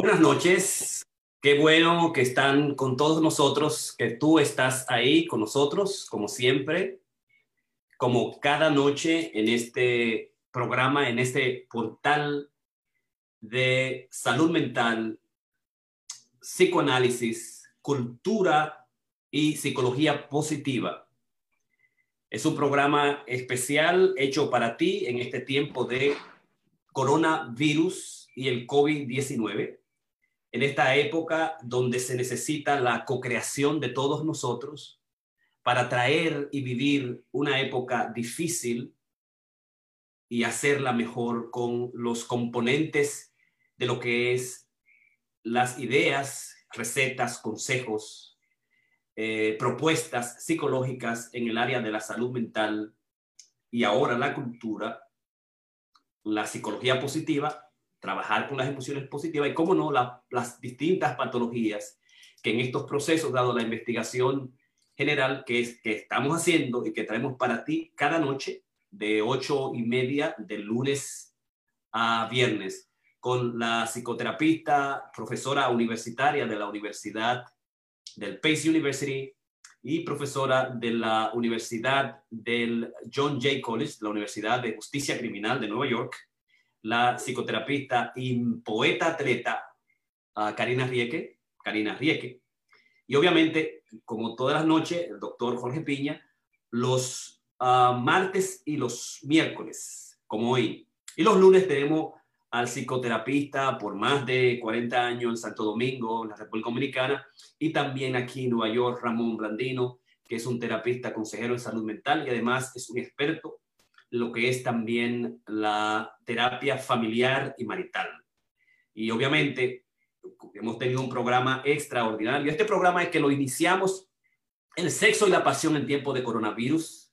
Buenas noches. Qué bueno que están con todos nosotros, que tú estás ahí con nosotros, como siempre, como cada noche en este programa, en este portal de salud mental, psicoanálisis, cultura y psicología positiva. Es un programa especial hecho para ti en este tiempo de coronavirus y el COVID-19 en esta época donde se necesita la co-creación de todos nosotros para traer y vivir una época difícil y hacerla mejor con los componentes de lo que es las ideas, recetas, consejos, eh, propuestas psicológicas en el área de la salud mental y ahora la cultura, la psicología positiva trabajar con las emociones positivas y, cómo no, las distintas patologías que en estos procesos, dado la investigación general que, es, que estamos haciendo y que traemos para ti cada noche de ocho y media de lunes a viernes con la psicoterapista, profesora universitaria de la Universidad del Pace University y profesora de la Universidad del John Jay College, la Universidad de Justicia Criminal de Nueva York, la psicoterapista y poeta atleta Karina Rieke, Karina Rieke. Y obviamente, como todas las noches, el doctor Jorge Piña, los ah, martes y los miércoles, como hoy. Y los lunes tenemos al psicoterapista por más de 40 años en Santo Domingo, en la República Dominicana, y también aquí en Nueva York, Ramón Blandino, que es un terapista consejero en salud mental y además es un experto lo que es también la terapia familiar y marital. Y obviamente hemos tenido un programa extraordinario. Este programa es que lo iniciamos, el sexo y la pasión en tiempo de coronavirus,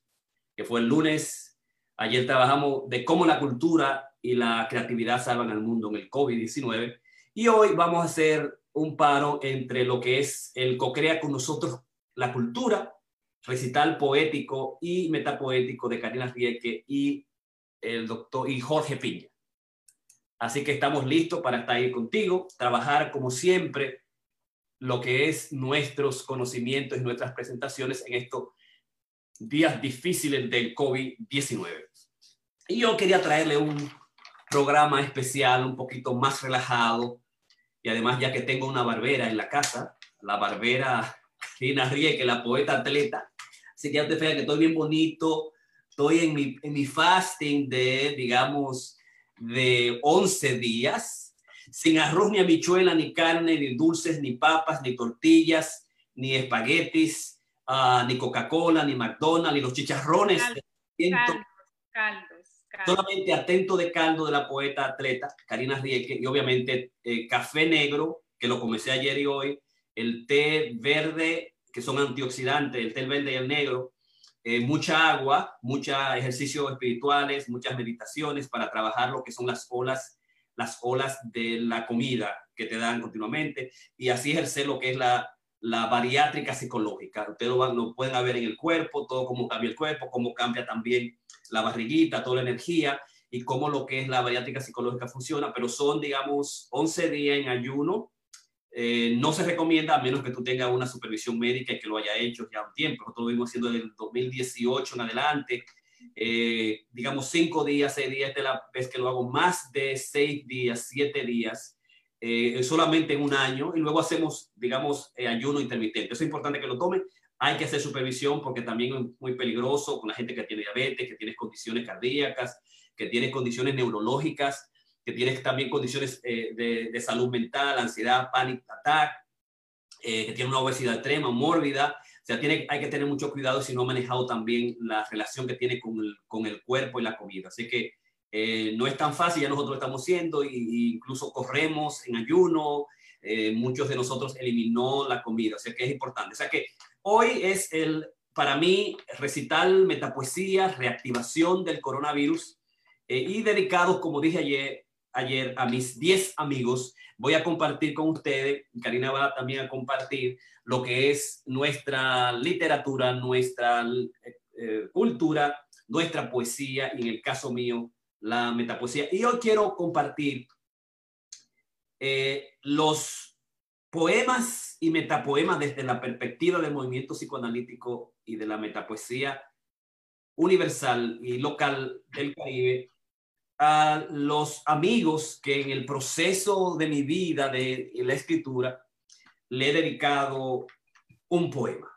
que fue el lunes. Ayer trabajamos de cómo la cultura y la creatividad salvan al mundo en el COVID-19. Y hoy vamos a hacer un paro entre lo que es el co-crea con nosotros la cultura recital poético y metapoético de Karina Rieke y el doctor y Jorge Piña. Así que estamos listos para estar ahí contigo, trabajar como siempre lo que es nuestros conocimientos y nuestras presentaciones en estos días difíciles del COVID-19. Y yo quería traerle un programa especial, un poquito más relajado, y además ya que tengo una barbera en la casa, la barbera Karina Rieke, la poeta atleta, Así que ya te fijas que estoy bien bonito, estoy en mi, en mi fasting de, digamos, de 11 días, sin arroz, ni habichuela, ni carne, ni dulces, ni papas, ni tortillas, ni espaguetis, uh, ni Coca-Cola, ni McDonald's, ni los chicharrones. Caldos, caldos, Solamente atento de caldo de la poeta atleta Karina Rieke y obviamente eh, café negro, que lo comencé ayer y hoy, el té verde que son antioxidantes, el té verde y el negro, eh, mucha agua, muchos ejercicios espirituales, muchas meditaciones para trabajar lo que son las olas, las olas de la comida que te dan continuamente y así ejercer lo que es la, la bariátrica psicológica. Ustedes lo, van, lo pueden ver en el cuerpo, todo cómo cambia el cuerpo, cómo cambia también la barriguita, toda la energía y cómo lo que es la bariátrica psicológica funciona, pero son, digamos, 11 días en ayuno eh, no se recomienda a menos que tú tengas una supervisión médica y que lo haya hecho ya un tiempo. Nosotros lo vimos haciendo desde el 2018 en adelante. Eh, digamos, cinco días, seis días, es la vez que lo hago más de seis días, siete días, eh, solamente en un año. Y luego hacemos, digamos, ayuno intermitente. Eso es importante que lo tomen. Hay que hacer supervisión porque también es muy peligroso con la gente que tiene diabetes, que tiene condiciones cardíacas, que tiene condiciones neurológicas que tienes también condiciones eh, de, salud mental, ansiedad, panic attack, eh, que tiene una obesidad extrema, mórbida. O sea, tiene, hay que tener mucho cuidado si no ha manejado también la relación que tiene con el, con el cuerpo y la comida. Así que eh, no es tan fácil, ya nosotros lo estamos haciendo e incluso corremos en ayuno. muchos de nosotros eliminó la comida, o sea que es importante. O sea que hoy es el, para mí, recital, metapoesía, reactivación del coronavirus y dedicados, como dije ayer, ayer a mis 10 amigos. Voy a compartir con ustedes, Karina va también a compartir lo que es nuestra literatura, nuestra eh, eh, cultura, nuestra poesía y en el caso mío, la metapoesía. Y hoy quiero compartir eh, los poemas y metapoemas desde la perspectiva del movimiento psicoanalítico y de la metapoesía universal y local del Caribe a los amigos que en el proceso de mi vida de la escritura le he dedicado un poema.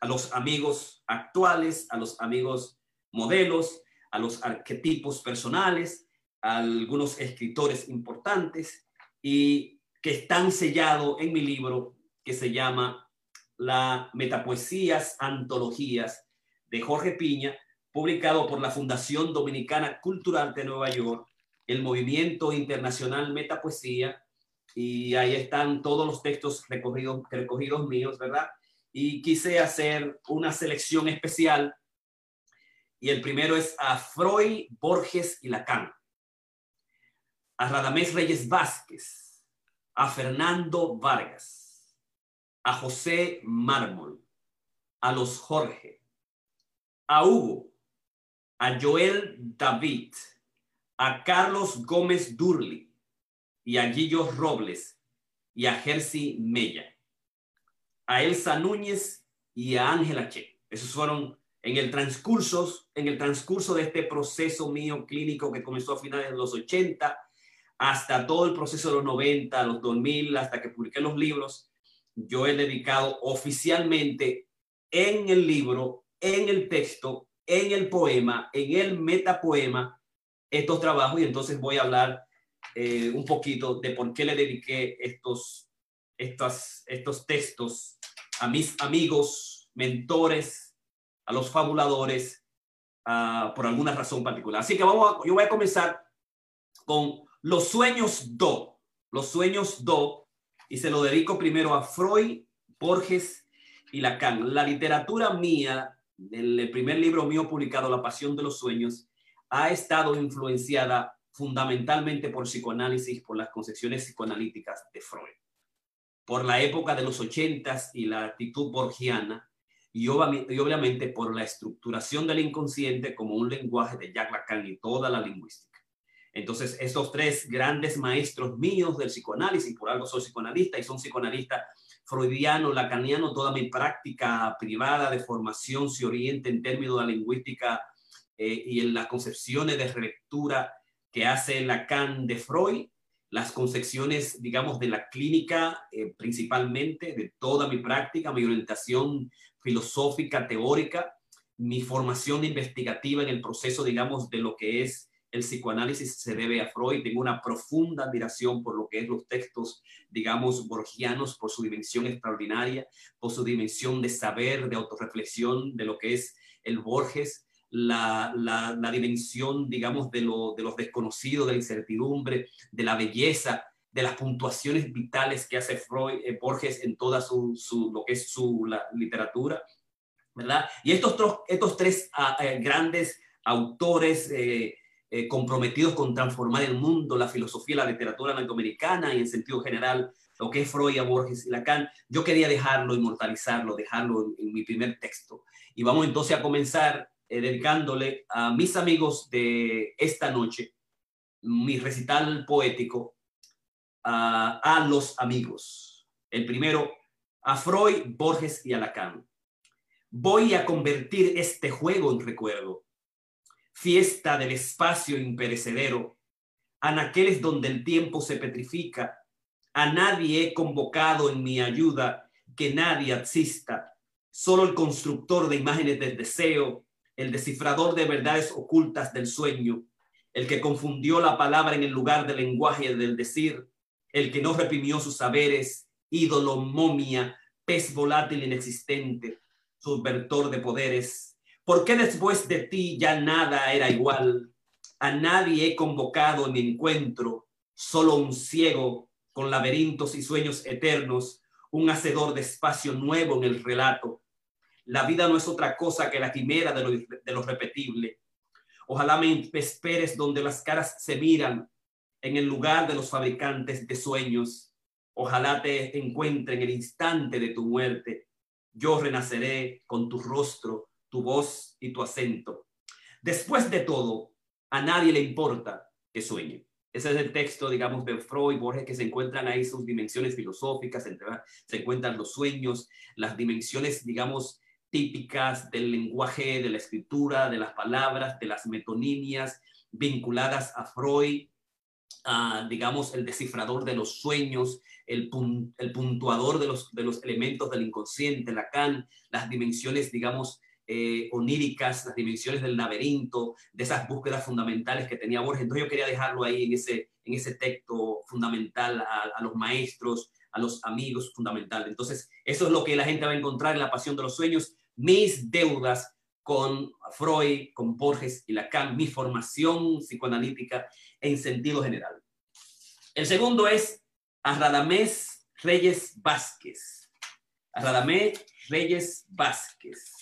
A los amigos actuales, a los amigos modelos, a los arquetipos personales, a algunos escritores importantes y que están sellados en mi libro que se llama La Metapoesías Antologías de Jorge Piña, publicado por la Fundación Dominicana Cultural de Nueva York, el Movimiento Internacional Metapoesía, y ahí están todos los textos recogidos, recogidos míos, ¿verdad? Y quise hacer una selección especial, y el primero es a Freud, Borges y Lacan, a Radamés Reyes Vázquez, a Fernando Vargas, a José Mármol, a los Jorge, a Hugo, a Joel David, a Carlos Gómez Durli y a Guillo Robles y a Jersey Mella, a Elsa Núñez y a Ángela Che. Esos fueron en el transcurso, en el transcurso de este proceso mío clínico que comenzó a finales de los 80 hasta todo el proceso de los 90, los 2000, hasta que publiqué los libros, yo he dedicado oficialmente en el libro, en el texto, en el poema, en el metapoema, estos trabajos y entonces voy a hablar eh, un poquito de por qué le dediqué estos, estos, estos textos a mis amigos, mentores, a los fabuladores, por alguna razón particular. Así que vamos a, yo voy a comenzar con los sueños do, los sueños do, y se lo dedico primero a Freud, Borges y Lacan. La literatura mía el primer libro mío publicado, La Pasión de los Sueños, ha estado influenciada fundamentalmente por psicoanálisis, por las concepciones psicoanalíticas de Freud, por la época de los ochentas y la actitud borgiana, y obviamente por la estructuración del inconsciente como un lenguaje de Jacques Lacan y toda la lingüística. Entonces, estos tres grandes maestros míos del psicoanálisis, por algo soy psicoanalista y son psicoanalistas freudiano, lacaniano, toda mi práctica privada de formación se orienta en términos de la lingüística eh, y en las concepciones de relectura que hace Lacan de Freud, las concepciones, digamos, de la clínica eh, principalmente, de toda mi práctica, mi orientación filosófica, teórica, mi formación investigativa en el proceso, digamos, de lo que es el psicoanálisis se debe a Freud. Tengo una profunda admiración por lo que es los textos, digamos, borgianos, por su dimensión extraordinaria, por su dimensión de saber, de autorreflexión, de lo que es el Borges, la, la, dimensión, digamos, de, lo, de los desconocidos, de la incertidumbre, de la belleza, de las puntuaciones vitales que hace Freud, eh, Borges en toda su, lo que es su literatura, ¿verdad? Y estos, estos tres ah, eh, grandes autores, eh, eh, comprometidos con transformar el mundo, la filosofía, la literatura latinoamericana y en sentido general lo que es Freud, Borges y Lacan, yo quería dejarlo, inmortalizarlo, dejarlo en, mi primer texto. Y vamos entonces a comenzar eh, dedicándole a mis amigos de esta noche, mi recital poético, a los amigos. El primero, a Freud, Borges y a Lacan. Voy a convertir este juego en recuerdo fiesta del espacio imperecedero, anaqueles donde el tiempo se petrifica, a nadie he convocado en mi ayuda, que nadie exista, solo el constructor de imágenes del deseo, el descifrador de verdades ocultas del sueño, el que confundió la palabra en el lugar del lenguaje del decir, el que no reprimió sus saberes, ídolo, momia, pez volátil inexistente, subvertor de poderes, ¿Por qué después de ti ya nada era igual? A nadie he convocado en mi encuentro, solo un ciego con laberintos y sueños eternos, un hacedor de espacio nuevo en el relato. La vida no es otra cosa que la quimera de lo, de lo repetible. Ojalá me esperes donde las caras se miran, en el lugar de los fabricantes de sueños. Ojalá te encuentre en el instante de tu muerte. Yo renaceré con tu rostro tu voz y tu acento. Después de todo, a nadie le importa que sueñe. Ese es el texto, digamos, de Freud, Borges, que se encuentran ahí sus dimensiones filosóficas, se encuentran los sueños, las dimensiones, digamos, típicas del lenguaje, de la escritura, de las palabras, de las metonimias vinculadas a Freud, digamos, el descifrador de los sueños, el, el puntuador de los, de los elementos del inconsciente, Lacan, las dimensiones, digamos, eh, oníricas, las dimensiones del laberinto, de esas búsquedas fundamentales que tenía Borges. Entonces yo quería dejarlo ahí en ese, en ese texto fundamental a, los maestros, a los amigos fundamental. Entonces eso es lo que la gente va a encontrar en la pasión de los sueños. Mis deudas con Freud, con Borges y Lacan, mi formación psicoanalítica en sentido general. El segundo es a Reyes Vázquez. A Reyes Vázquez.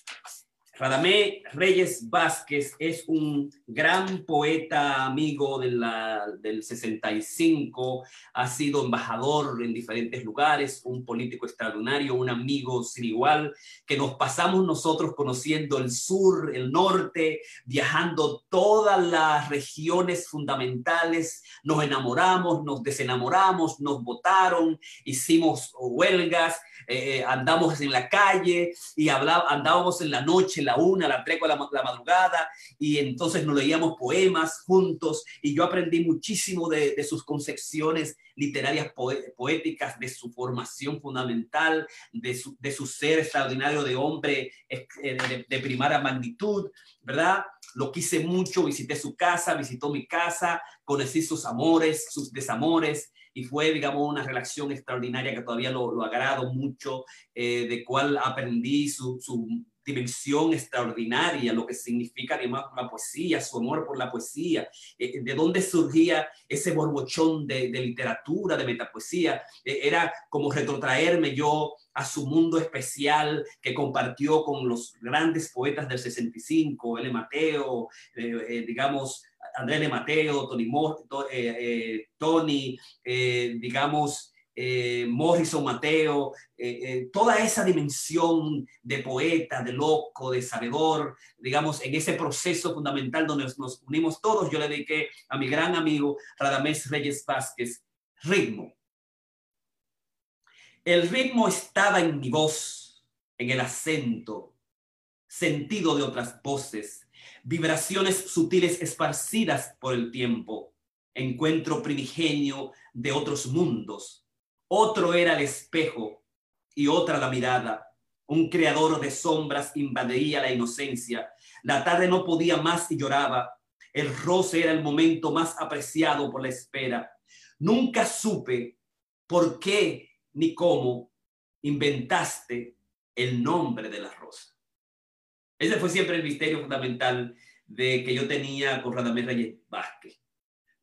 Radamé Reyes Vázquez es un gran poeta amigo de la, del 65, ha sido embajador en diferentes lugares, un político extraordinario, un amigo sin igual, que nos pasamos nosotros conociendo el sur, el norte, viajando todas las regiones fundamentales, nos enamoramos, nos desenamoramos, nos votaron, hicimos huelgas, eh, andamos en la calle y hablaba, andábamos en la noche, la una, la tres, la, la madrugada, y entonces nos leíamos poemas juntos y yo aprendí muchísimo de, sus concepciones literarias poéticas, de su formación fundamental, de su, ser extraordinario de hombre eh, de, de primera magnitud, ¿verdad? Lo quise mucho, visité su casa, visitó mi casa, conocí sus amores, sus desamores, y fue, digamos, una relación extraordinaria que todavía lo, lo agrado mucho, eh, de cual aprendí su dimensión extraordinaria, lo que significa además la poesía, su amor por la poesía, eh, de dónde surgía ese borbochón de, literatura, de metapoesía. Eh, era como retrotraerme yo a su mundo especial que compartió con los grandes poetas del 65, L. Mateo, digamos, Andrés Mateo, Tony, eh, eh, Tony eh, Morrison Mateo, toda esa dimensión de poeta, de loco, de sabedor, digamos, en ese proceso fundamental donde nos, unimos todos, yo le dediqué a mi gran amigo Radamés Reyes Vázquez, ritmo. El ritmo estaba en mi voz, en el acento, sentido de otras voces, vibraciones sutiles esparcidas por el tiempo, encuentro primigenio de otros mundos. Otro era el espejo y otra la mirada. Un creador de sombras invadía la inocencia. La tarde no podía más y lloraba. El roce era el momento más apreciado por la espera. Nunca supe por qué ni cómo inventaste el nombre de la rosa. Ese fue siempre el misterio fundamental de que yo tenía con Radamés Reyes Vázquez.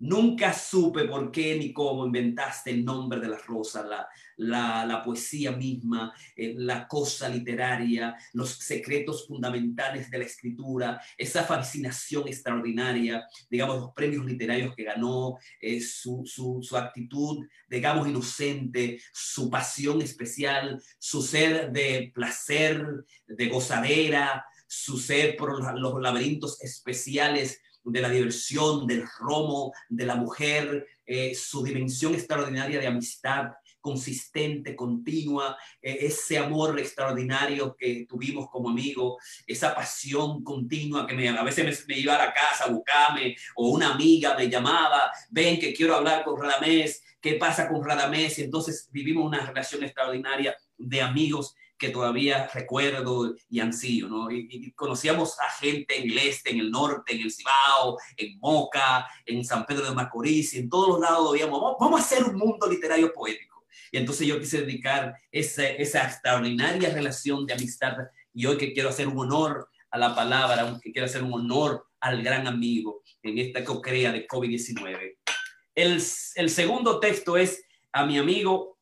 Nunca supe por qué ni cómo inventaste el nombre de la rosa, la, la, la poesía misma, eh, la cosa literaria, los secretos fundamentales de la escritura, esa fascinación extraordinaria, digamos, los premios literarios que ganó, eh, su, su, su actitud, digamos, inocente, su pasión especial, su ser de placer, de gozadera, su sed por los laberintos especiales de la diversión, del romo, de la mujer, eh, su dimensión extraordinaria de amistad consistente, continua, eh, ese amor extraordinario que tuvimos como amigo, esa pasión continua que me, a veces me, iba a la casa a buscarme o una amiga me llamaba, ven que quiero hablar con Radamés, ¿qué pasa con Radamés? Y entonces vivimos una relación extraordinaria de amigos que todavía recuerdo y ansío, ¿no? Y, conocíamos a gente en el este, en el norte, en el Cibao, en Moca, en San Pedro de Macorís, y en todos los lados veíamos, vamos, a hacer un mundo literario poético. Y entonces yo quise dedicar esa, esa extraordinaria relación de amistad y hoy que quiero hacer un honor a la palabra, que quiero hacer un honor al gran amigo en esta co-crea de COVID-19. El, el segundo texto es a mi amigo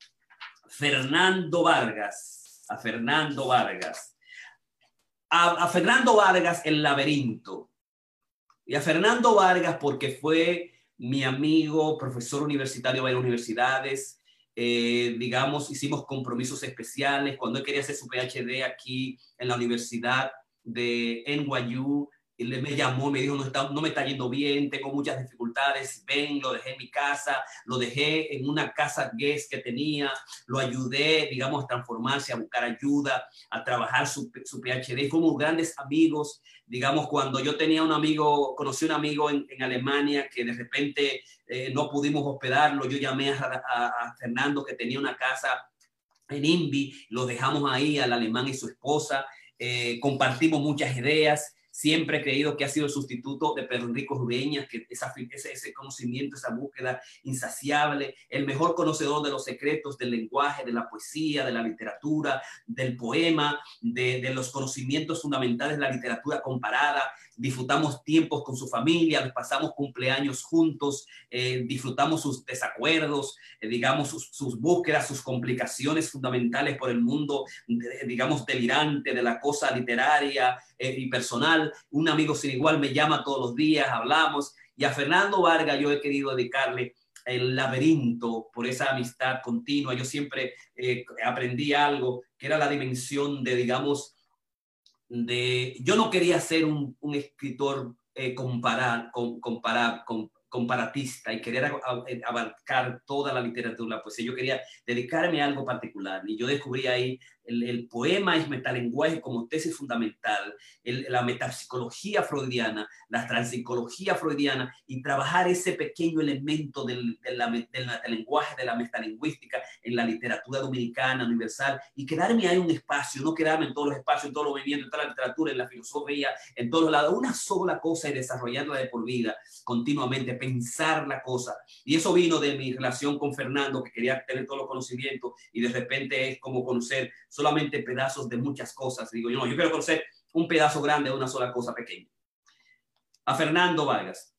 Fernando Vargas a Fernando Vargas. A, Fernando Vargas, El laberinto. Y a Fernando Vargas porque fue mi amigo, profesor universitario de universidades. Eh, digamos, hicimos compromisos especiales. Cuando él quería hacer su PhD aquí en la Universidad de NYU, él me llamó, me dijo, no, está, no me está yendo bien, tengo muchas dificultades, ven, lo dejé en mi casa, lo dejé en una casa guest que tenía, lo ayudé, digamos, a transformarse, a buscar ayuda, a trabajar su, su PhD. Fuimos grandes amigos, digamos, cuando yo tenía un amigo, conocí un amigo en, en Alemania que de repente eh, no pudimos hospedarlo, yo llamé a, a, a Fernando que tenía una casa en INVI, lo dejamos ahí al alemán y su esposa, eh, compartimos muchas ideas Siempre he creído que ha sido el sustituto de Pedro Enrico Rubeñas, que esa, ese, ese, conocimiento, esa búsqueda insaciable, el mejor conocedor de los secretos del lenguaje, de la poesía, de la literatura, del poema, de, los conocimientos fundamentales de la literatura comparada. Disfrutamos tiempos con su familia, pasamos cumpleaños juntos, eh, disfrutamos sus desacuerdos, eh, digamos, sus, búsquedas, sus complicaciones fundamentales por el mundo, digamos, delirante de la cosa literaria eh, y personal. Un amigo sin igual me llama todos los días, hablamos, y a Fernando Vargas yo he querido dedicarle el laberinto por esa amistad continua. Yo siempre eh, aprendí algo que era la dimensión de, digamos, de, yo no quería ser un, un escritor eh, comparar, con, comparar, comparatista y querer abarcar toda la literatura, pues yo quería dedicarme a algo particular. Y yo descubrí ahí el, el poema es metalenguaje como tesis fundamental, el, la metapsicología freudiana, la transpsicología freudiana y trabajar ese pequeño elemento del, de la, del metalenguaje, de la metalingüística en la literatura dominicana, universal y quedarme ahí un espacio, no quedarme en todos los espacios, en todos los movimientos, en toda la literatura, en la filosofía, en todos lados, una sola cosa y desarrollarla de por vida continuamente, pensar la cosa. Y eso vino de mi relación con Fernando, que quería tener todos los conocimientos y de repente es como conocer solamente pedazos de muchas cosas. Digo, yo no, yo quiero conocer un pedazo grande de una sola cosa pequeña. A Fernando Vargas.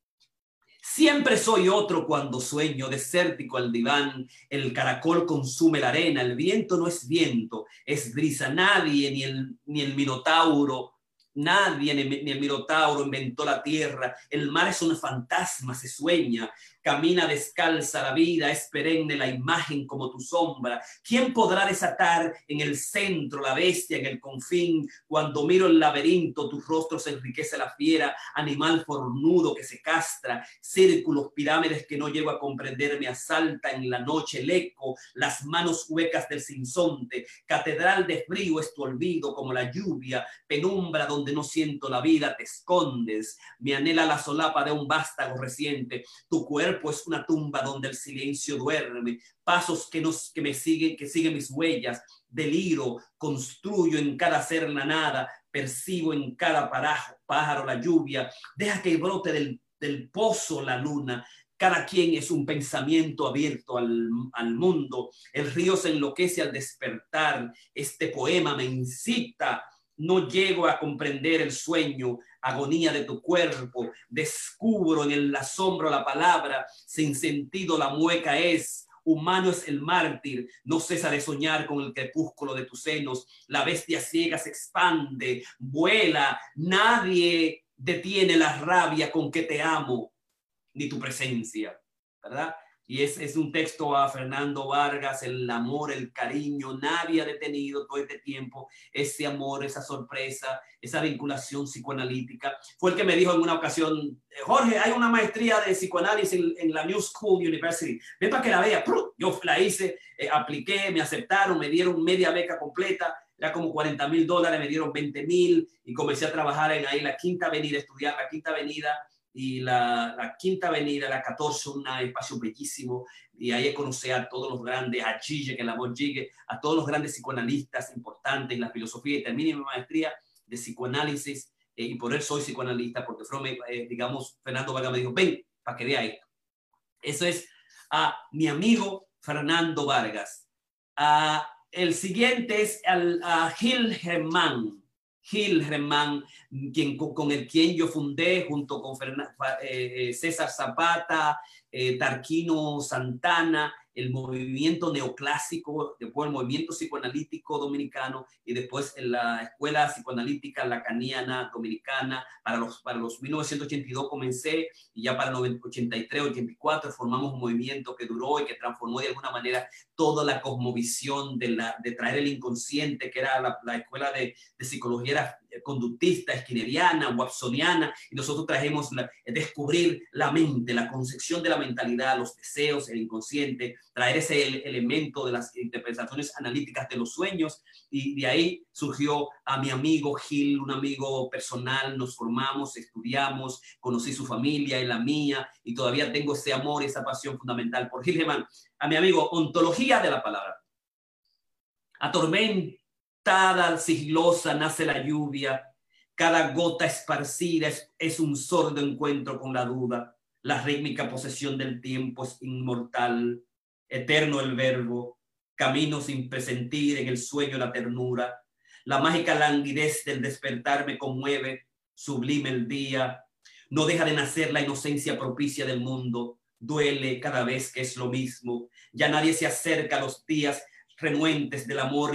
Siempre soy otro cuando sueño, desértico al diván, el caracol consume la arena, el viento no es viento, es brisa, nadie, ni el, ni el minotauro, nadie, ni, el minotauro inventó la tierra, el mar es un fantasma, se sueña, camina descalza la vida, es perenne la imagen como tu sombra. ¿Quién podrá desatar en el centro la bestia, en el confín? Cuando miro el laberinto, tu rostro se enriquece la fiera, animal fornudo que se castra, círculos, pirámides que no llego a comprender, me asalta en la noche el eco, las manos huecas del sinsonte, catedral de frío es tu olvido como la lluvia, penumbra donde no siento la vida, te escondes, me anhela la solapa de un vástago reciente, tu cuerpo cuerpo una tumba donde el silencio duerme, pasos que, nos, que me siguen, que siguen mis huellas, deliro, construyo en cada ser la nada, percibo en cada parajo, pájaro la lluvia, deja que brote del, del pozo la luna, cada quien es un pensamiento abierto al, al, mundo. El río se enloquece al despertar. Este poema me incita. No llego a comprender el sueño, agonía de tu cuerpo. Descubro en el asombro la palabra, sin sentido la mueca es. Humano es el mártir, no cesa de soñar con el crepúsculo de tus senos. La bestia ciega se expande, vuela. Nadie detiene la rabia con que te amo, ni tu presencia, ¿verdad? Y es, es, un texto a Fernando Vargas, el amor, el cariño, nadie ha detenido todo este tiempo ese amor, esa sorpresa, esa vinculación psicoanalítica. Fue el que me dijo en una ocasión, Jorge, hay una maestría de psicoanálisis en, en la New School University, ven para que la vea. Yo la hice, eh, apliqué, me aceptaron, me dieron media beca completa, era como 40 mil dólares, me dieron 20 mil y comencé a trabajar en ahí la Quinta Avenida, estudiar la Quinta Avenida y la, la, Quinta Avenida, la 14, un espacio bellísimo, y ahí conocí a todos los grandes, a Gille, que la voz llegue, a todos los grandes psicoanalistas importantes en la filosofía, y terminé mi maestría de psicoanálisis, eh, y por eso soy psicoanalista, porque fue, eh, digamos, Fernando Vargas me dijo, ven, para que vea esto. Eso es a mi amigo Fernando Vargas. a el siguiente es al, a Gil Germán. Hilreman, quien, con el quien yo fundé junto con Fernanda, eh, César Zapata, eh, Tarquino Santana, el movimiento neoclásico, después el movimiento psicoanalítico dominicano y después en la escuela psicoanalítica lacaniana dominicana. Para los, para los 1982 comencé y ya para 83, 84 formamos un movimiento que duró y que transformó de alguna manera toda la cosmovisión de, traer el inconsciente, que era la, la escuela de, psicología, conductista, esquineriana, watsoniana, y nosotros trajimos descubrir la mente, la concepción de la mentalidad, los deseos, el inconsciente, traer ese elemento de las interpretaciones analíticas de los sueños, y de ahí surgió a mi amigo Gil, un amigo personal, nos formamos, estudiamos, conocí su familia y la mía, y todavía tengo ese amor esa pasión fundamental por Gil. A mi amigo, ontología de la palabra. Atormentada, sigilosa, nace la lluvia. Cada gota esparcida es, es un sordo encuentro con la duda. La rítmica posesión del tiempo es inmortal. Eterno el verbo. Camino sin presentir en el sueño la ternura. La mágica languidez del despertar me conmueve. Sublime el día. No deja de nacer la inocencia propicia del mundo. Duele cada vez que es lo mismo. Ya nadie se acerca a los días renuentes del amor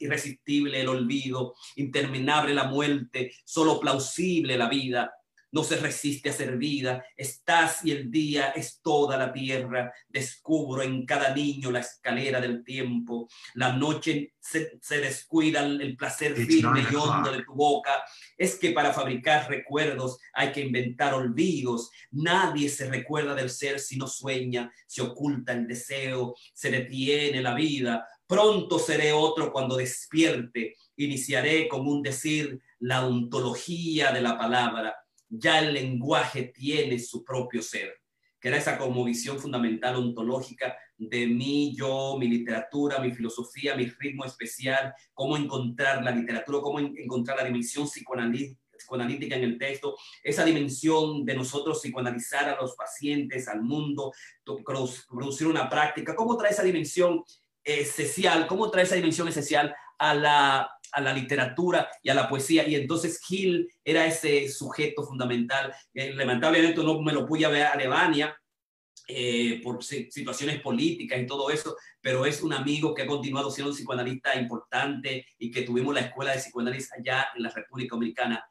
irresistible, el olvido, interminable la muerte, solo plausible la vida no se resiste a ser vida. Estás y el día es toda la tierra. Descubro en cada niño la escalera del tiempo. La noche se, descuida el placer firme y hondo de tu boca. Es que para fabricar recuerdos hay que inventar olvidos. Nadie se recuerda del ser si no sueña, se oculta el deseo, se detiene la vida. Pronto seré otro cuando despierte. Iniciaré con un decir la ontología de la palabra ya el lenguaje tiene su propio ser, que era esa como visión fundamental ontológica de mí, yo, mi literatura, mi filosofía, mi ritmo especial, cómo encontrar la literatura, cómo encontrar la dimensión psicoanalítica en el texto, esa dimensión de nosotros psicoanalizar a los pacientes, al mundo, producir una práctica, cómo trae esa dimensión esencial, cómo trae esa dimensión esencial a la, a la literatura y a la poesía. Y entonces Gil era ese sujeto fundamental. Eh, lamentablemente no me lo pude ver a Alemania eh, por situaciones políticas y todo eso, pero es un amigo que ha continuado siendo un psicoanalista importante y que tuvimos la escuela de psicoanálisis allá en la República Dominicana.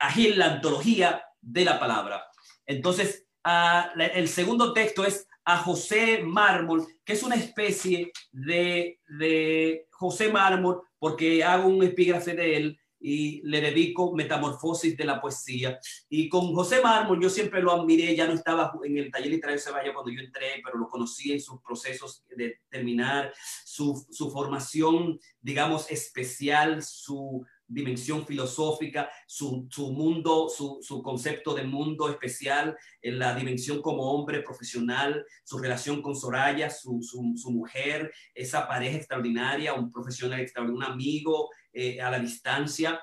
A Gil, la antología de la palabra. Entonces, el segundo texto es a José Mármol, que es una especie de, de José Mármol, porque hago un epígrafe de él y le dedico Metamorfosis de la Poesía. Y con José Mármol yo siempre lo admiré, ya no estaba en el taller literario de Ceballos cuando yo entré, pero lo conocí en sus procesos de terminar, su, su formación, digamos, especial, su dimensión filosófica, su, mundo, su, concepto de mundo especial, en la dimensión como hombre profesional, su relación con Soraya, su, mujer, esa pareja extraordinaria, un profesional extraordinario, un amigo eh, a la distancia,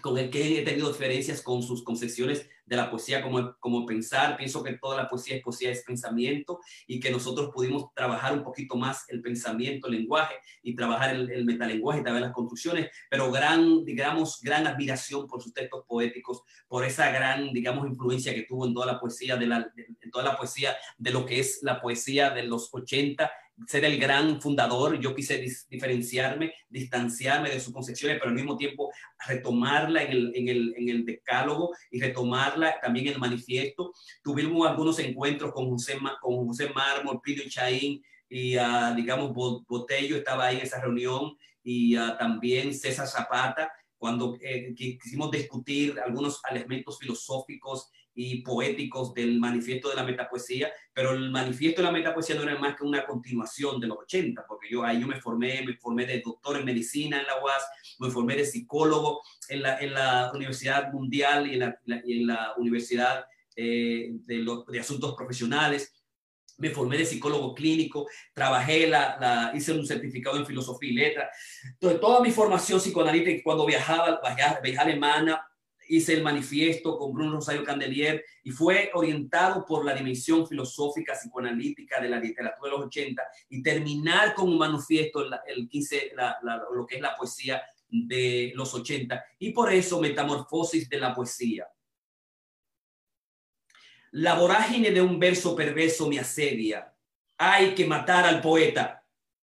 con el que he tenido diferencias con sus concepciones de la poesía como, como pensar. Pienso que toda la poesía es poesía, es pensamiento y que nosotros pudimos trabajar un poquito más el pensamiento, el lenguaje y trabajar el, metalenguaje y también las construcciones, pero gran, digamos, gran admiración por sus textos poéticos, por esa gran, digamos, influencia que tuvo en toda la poesía de la, en toda la poesía de lo que es la poesía de los 80 ser el gran fundador, yo quise diferenciarme, distanciarme de sus concepciones, pero al mismo tiempo retomarla en el, en el, en el decálogo y retomarla también en el manifiesto. Tuvimos algunos encuentros con José, con José Mármol, Pidio Chaín y, uh, digamos, Botello estaba ahí en esa reunión y uh, también César Zapata, cuando eh, quisimos discutir algunos elementos filosóficos y poéticos del manifiesto de la metapoesía, pero el manifiesto de la metapoesía no era más que una continuación de los 80, porque yo ahí yo me formé, me formé de doctor en medicina en la UAS, me formé de psicólogo en la, en la Universidad Mundial y en la, en la Universidad eh, de, de Asuntos Profesionales, me formé de psicólogo clínico, trabajé, la, la, hice un certificado en filosofía y letra. Entonces, toda mi formación psicoanalítica, cuando viajaba, viajaba, viajaba a Alemania, hice el manifiesto con Bruno Rosario Candelier y fue orientado por la dimensión filosófica psicoanalítica de la literatura de los 80 y terminar con un manifiesto, el 15, lo que es la poesía de los 80 y por eso metamorfosis de la poesía. La vorágine de un verso perverso me asedia. Hay que matar al poeta.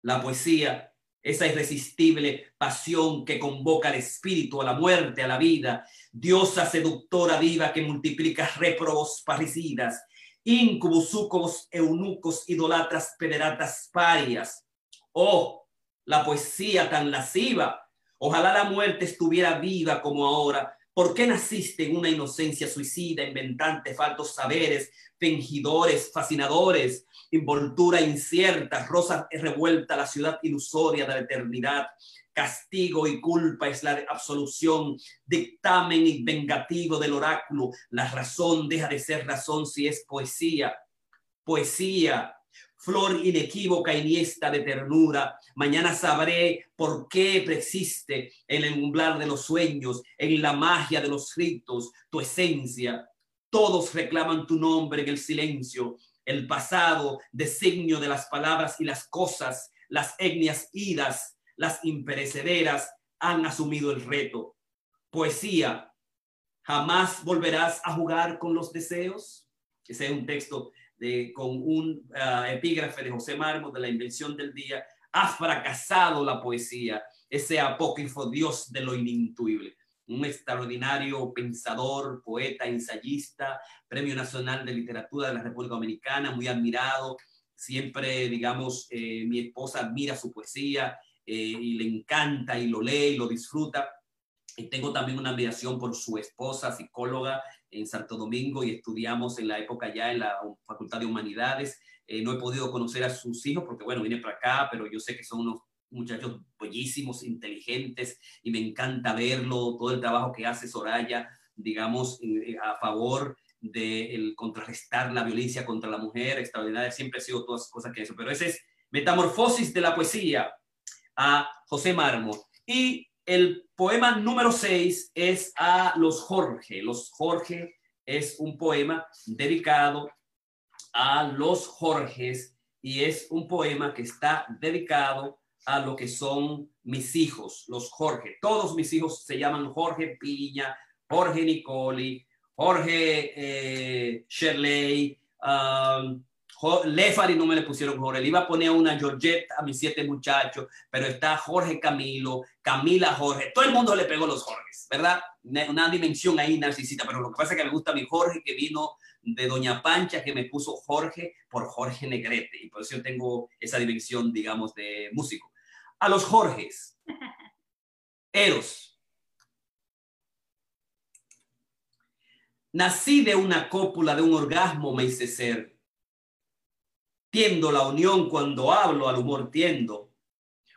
La poesía esa irresistible pasión que convoca al espíritu, a la muerte, a la vida, diosa seductora viva que multiplica réprobos parricidas, incubos, sucos, eunucos, idolatras, pederatas, parias. Oh, la poesía tan lasciva, Ojalá la muerte estuviera viva como ahora. ¿Por qué naciste en una inocencia suicida, inventante, faltos saberes, fingidores, fascinadores, envoltura incierta, rosa revuelta, la ciudad ilusoria de la eternidad? Castigo y culpa es la absolución, dictamen y vengativo del oráculo. La razón deja de ser razón si es poesía. Poesía, flor inequívoca iniesta de ternura. Mañana sabré por qué persiste en el umbral de los sueños, en la magia de los ritos, tu esencia. Todos reclaman tu nombre en el silencio, el pasado, designio de las palabras y las cosas, las etnias idas, las imperecederas han asumido el reto. Poesía, ¿jamás volverás a jugar con los deseos? Ese es un texto con un ah, epígrafe de José Mármol de la invención del día, ha fracasado la poesía, ese apócrifo Dios de lo inintuible. Un extraordinario pensador, poeta, ensayista, Premio Nacional de Literatura de la República Dominicana, muy admirado. Siempre, digamos, eh, mi esposa admira su poesía eh, y le encanta y lo lee y lo disfruta. Y tengo también una admiración por su esposa, psicóloga en Santo Domingo, y estudiamos en la época ya en la Facultad de Humanidades. Eh, no he podido conocer a sus hijos porque, bueno, vine para acá, pero yo sé que son unos muchachos bellísimos, inteligentes, y me encanta verlo, todo el trabajo que hace Soraya, digamos, eh, a favor de el contrarrestar la violencia contra la mujer, extraordinaria, siempre ha sido todas cosas que eso, pero ese es Metamorfosis de la Poesía a José Mármol. Y el poema número 6 es a los Jorge. Los Jorge es un poema dedicado a los Jorges y es un poema que está dedicado a lo que son mis hijos, los Jorge. Todos mis hijos se llaman Jorge Piña, Jorge Nicoli, Jorge eh, Shirley, um, Lefari no me le pusieron Jorge, le iba a poner una Georgette a mis siete muchachos, pero está Jorge Camilo, Camila Jorge, todo el mundo le pegó los Jorges, ¿verdad? Una dimensión ahí narcisista, pero lo que pasa es que me gusta mi Jorge que vino de Doña Pancha, que me puso Jorge por Jorge Negrete, y por eso yo tengo esa dimensión, digamos, de músico. A los Jorges, Eros. Nací de una cópula, de un orgasmo me hice ser Tiendo la unión cuando hablo, al humor tiendo.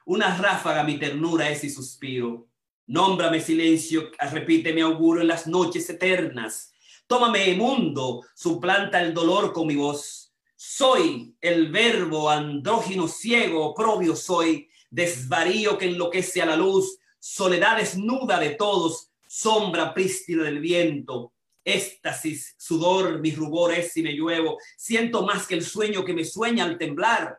Una ráfaga mi ternura es y suspiro. Nómbrame silencio, repite mi auguro en las noches eternas. Tómame mundo, suplanta el dolor con mi voz. Soy el verbo andrógino ciego, oprobio soy, desvarío que enloquece a la luz, soledad desnuda de todos, sombra prístina del viento, éxtasis, sudor, mis rubores si me lluevo, siento más que el sueño que me sueña al temblar.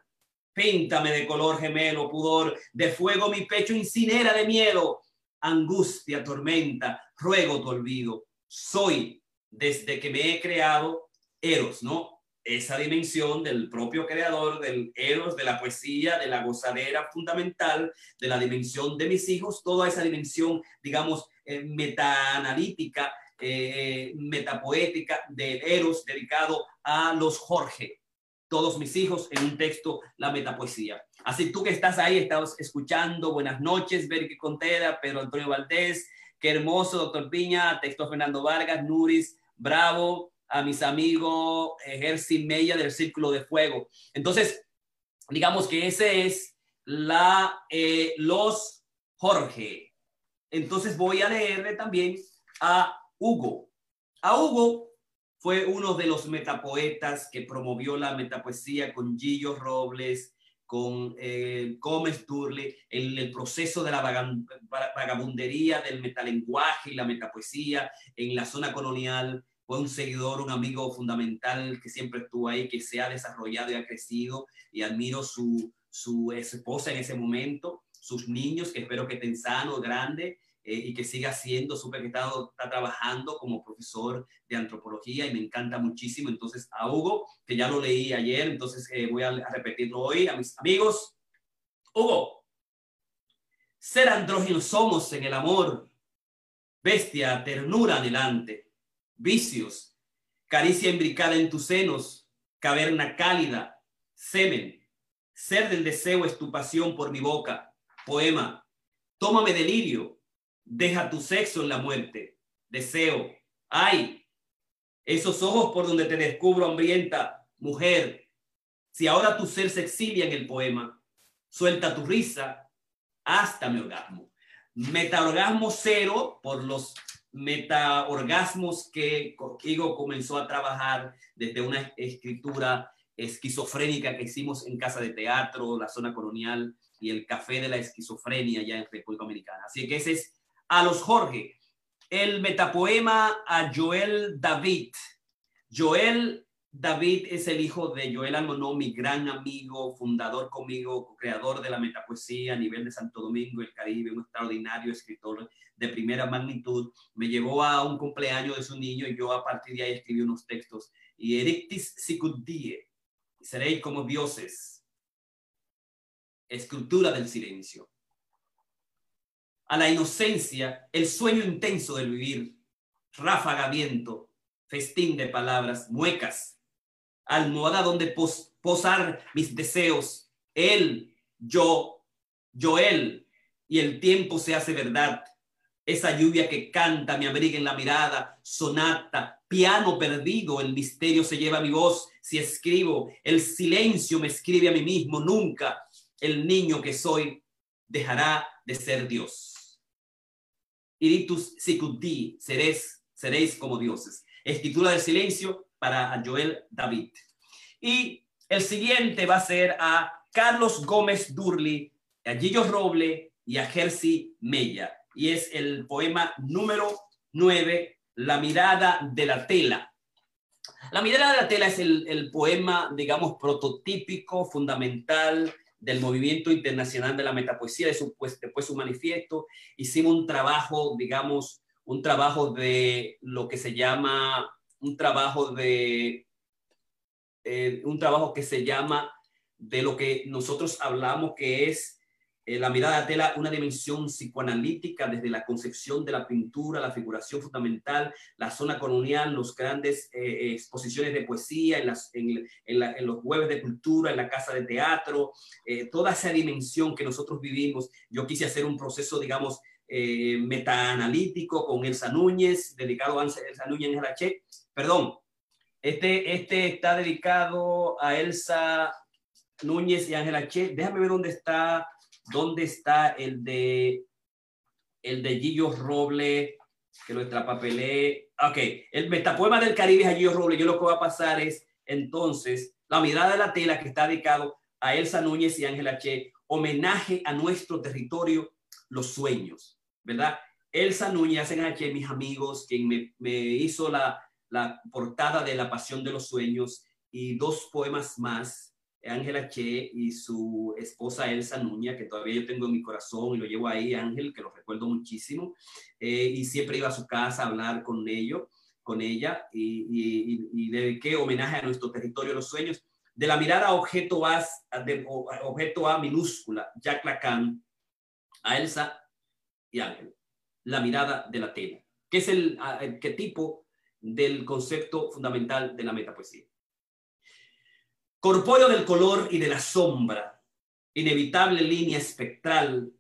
Píntame de color gemelo, pudor, de fuego mi pecho incinera de miedo, angustia, tormenta, ruego tu olvido. Soy, desde que me he creado, Eros, ¿no? Esa dimensión del propio creador, del Eros, de la poesía, de la gozadera fundamental, de la dimensión de mis hijos, toda esa dimensión, digamos, eh, metaanalítica eh, metapoética de Eros dedicado a los Jorge, todos mis hijos, en un texto, la metapoesía. Así tú que estás ahí, estás escuchando, buenas noches, Berky Contera, Pedro Antonio Valdés, qué hermoso, doctor Piña, texto Fernando Vargas, Nuris, bravo, a mis amigos Jersey Mella del Círculo de Fuego. Entonces, digamos que ese es la, eh, los Jorge. Entonces voy a leerle también a Hugo. A Hugo fue uno de los metapoetas que promovió la metapoesía con Gillo Robles, con eh, Gómez Turle, en el proceso de la vagabundería del metalenguaje y la metapoesía en la zona colonial. Fue un seguidor, un amigo fundamental que siempre estuvo ahí, que se ha desarrollado y ha crecido y admiro su, su esposa en ese momento, sus niños, que espero que estén sanos, grandes, eh, y que siga siendo, súper que está, trabajando como profesor de antropología y me encanta muchísimo. Entonces, a Hugo, que ya lo leí ayer, entonces eh, voy a, repetirlo hoy a mis amigos. Hugo, ser andrógeno somos en el amor, bestia, ternura adelante, vicios, caricia imbricada en tus senos, caverna cálida, semen, ser del deseo es tu pasión por mi boca, poema, Tómame delirio, deja tu sexo en la muerte, deseo, ay, esos ojos por donde te descubro hambrienta, mujer, si ahora tu ser se exilia en el poema, suelta tu risa hasta mi orgasmo. Metaorgasmo cero por los metaorgasmos que Higo comenzó a trabajar desde una escritura esquizofrénica que hicimos en Casa de Teatro, la zona colonial y el Café de la Esquizofrenia ya en República Dominicana. Así que ese es a los Jorge. El metapoema a Joel David. Joel David es el hijo de Joel Almonó, mi gran amigo, fundador conmigo, creador de la metapoesía a nivel de Santo Domingo, el Caribe, un extraordinario escritor de primera magnitud. Me llevó a un cumpleaños de su niño y yo a partir de ahí escribí unos textos. Y Erictis Sicudie, seréis como dioses, escultura del silencio. A la inocencia, el sueño intenso del vivir, ráfaga viento, festín de palabras, muecas, almohada donde posar mis deseos, él, yo, yo, él, y el tiempo se hace verdad. Esa lluvia que canta me abriga en la mirada, sonata, piano perdido, el misterio se lleva mi voz si escribo, el silencio me escribe a mí mismo, nunca el niño que soy dejará de ser Dios. Iritus sicuti, seréis, seréis como dioses. Escritura del silencio para Joel David. Y el siguiente va a ser a Carlos Gómez Durli, a Gillo Roble y a Jersey Mella. Y es el poema número 9, La mirada de la tela. La mirada de la tela es el, el poema, digamos, prototípico, fundamental del movimiento internacional de la metapoesía, después, después su manifiesto. Hicimos un trabajo, digamos, un trabajo de lo que se llama, un trabajo de, eh, un trabajo que se llama de lo que nosotros hablamos que es eh, la mirada de tela una dimensión psicoanalítica desde la concepción de la pintura, la figuración fundamental, la zona colonial, los grandes eh, exposiciones de poesía, en, las, los jueves de cultura, en la casa de teatro, eh, toda esa dimensión que nosotros vivimos. Yo quise hacer un proceso, digamos, metaanalítico con Elsa Núñez, dedicado a Elsa Núñez en Che. Perdón, este, este está dedicado a Elsa Núñez y Ángela Che. Déjame ver dónde está ¿Dónde está el de el de Gillo Roble? Que lo extrapapelé. Ok, el metapoema del Caribe es a Gillo Roble. Yo lo que voy a pasar es entonces la mirada de la tela que está dedicado a Elsa Núñez y Ángela Che, homenaje a nuestro territorio, los sueños, ¿verdad? Elsa Núñez, Ángela Che, mis amigos, quien me, me hizo la, la portada de La Pasión de los Sueños y dos poemas más Ángela Che y su esposa Elsa Nuña, que todavía yo tengo en mi corazón y lo llevo ahí, Ángel, que lo recuerdo muchísimo, eh, y siempre iba a su casa a hablar con ellos, con ella, y, y, dediqué homenaje a nuestro territorio de los sueños. De la mirada objeto A, objeto A minúscula, Jack Lacan, a Elsa y Ángel. La mirada de la tela, que es el tipo del concepto fundamental de la metapoesía. Corpóreo del color y de la sombra, inevitable línea espectral,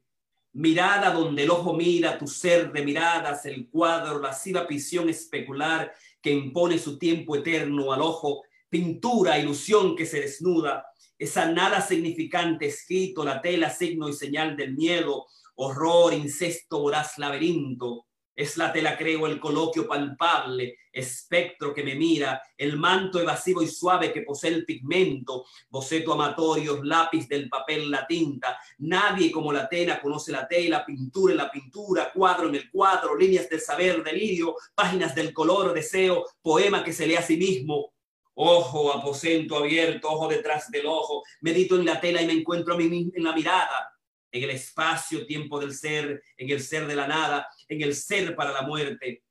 mirada donde el ojo mira, tu ser de miradas, el cuadro, lasciva visión especular que impone su tiempo eterno al ojo, pintura, ilusión que se desnuda, esa nada significante escrito, la tela, signo y señal del miedo, horror, incesto, voraz laberinto, es la tela, creo, el coloquio palpable, espectro que me mira, el manto evasivo y suave que posee el pigmento, boceto amatorio, lápiz del papel, la tinta. Nadie como la tela conoce la tela, pintura en la pintura, cuadro en el cuadro, líneas del saber, delirio, páginas del color, deseo, poema que se lee a sí mismo. Ojo, aposento abierto, ojo detrás del ojo, medito en la tela y me encuentro a mí en la mirada en el espacio-tiempo del ser, en el ser de la nada, en el ser para la muerte.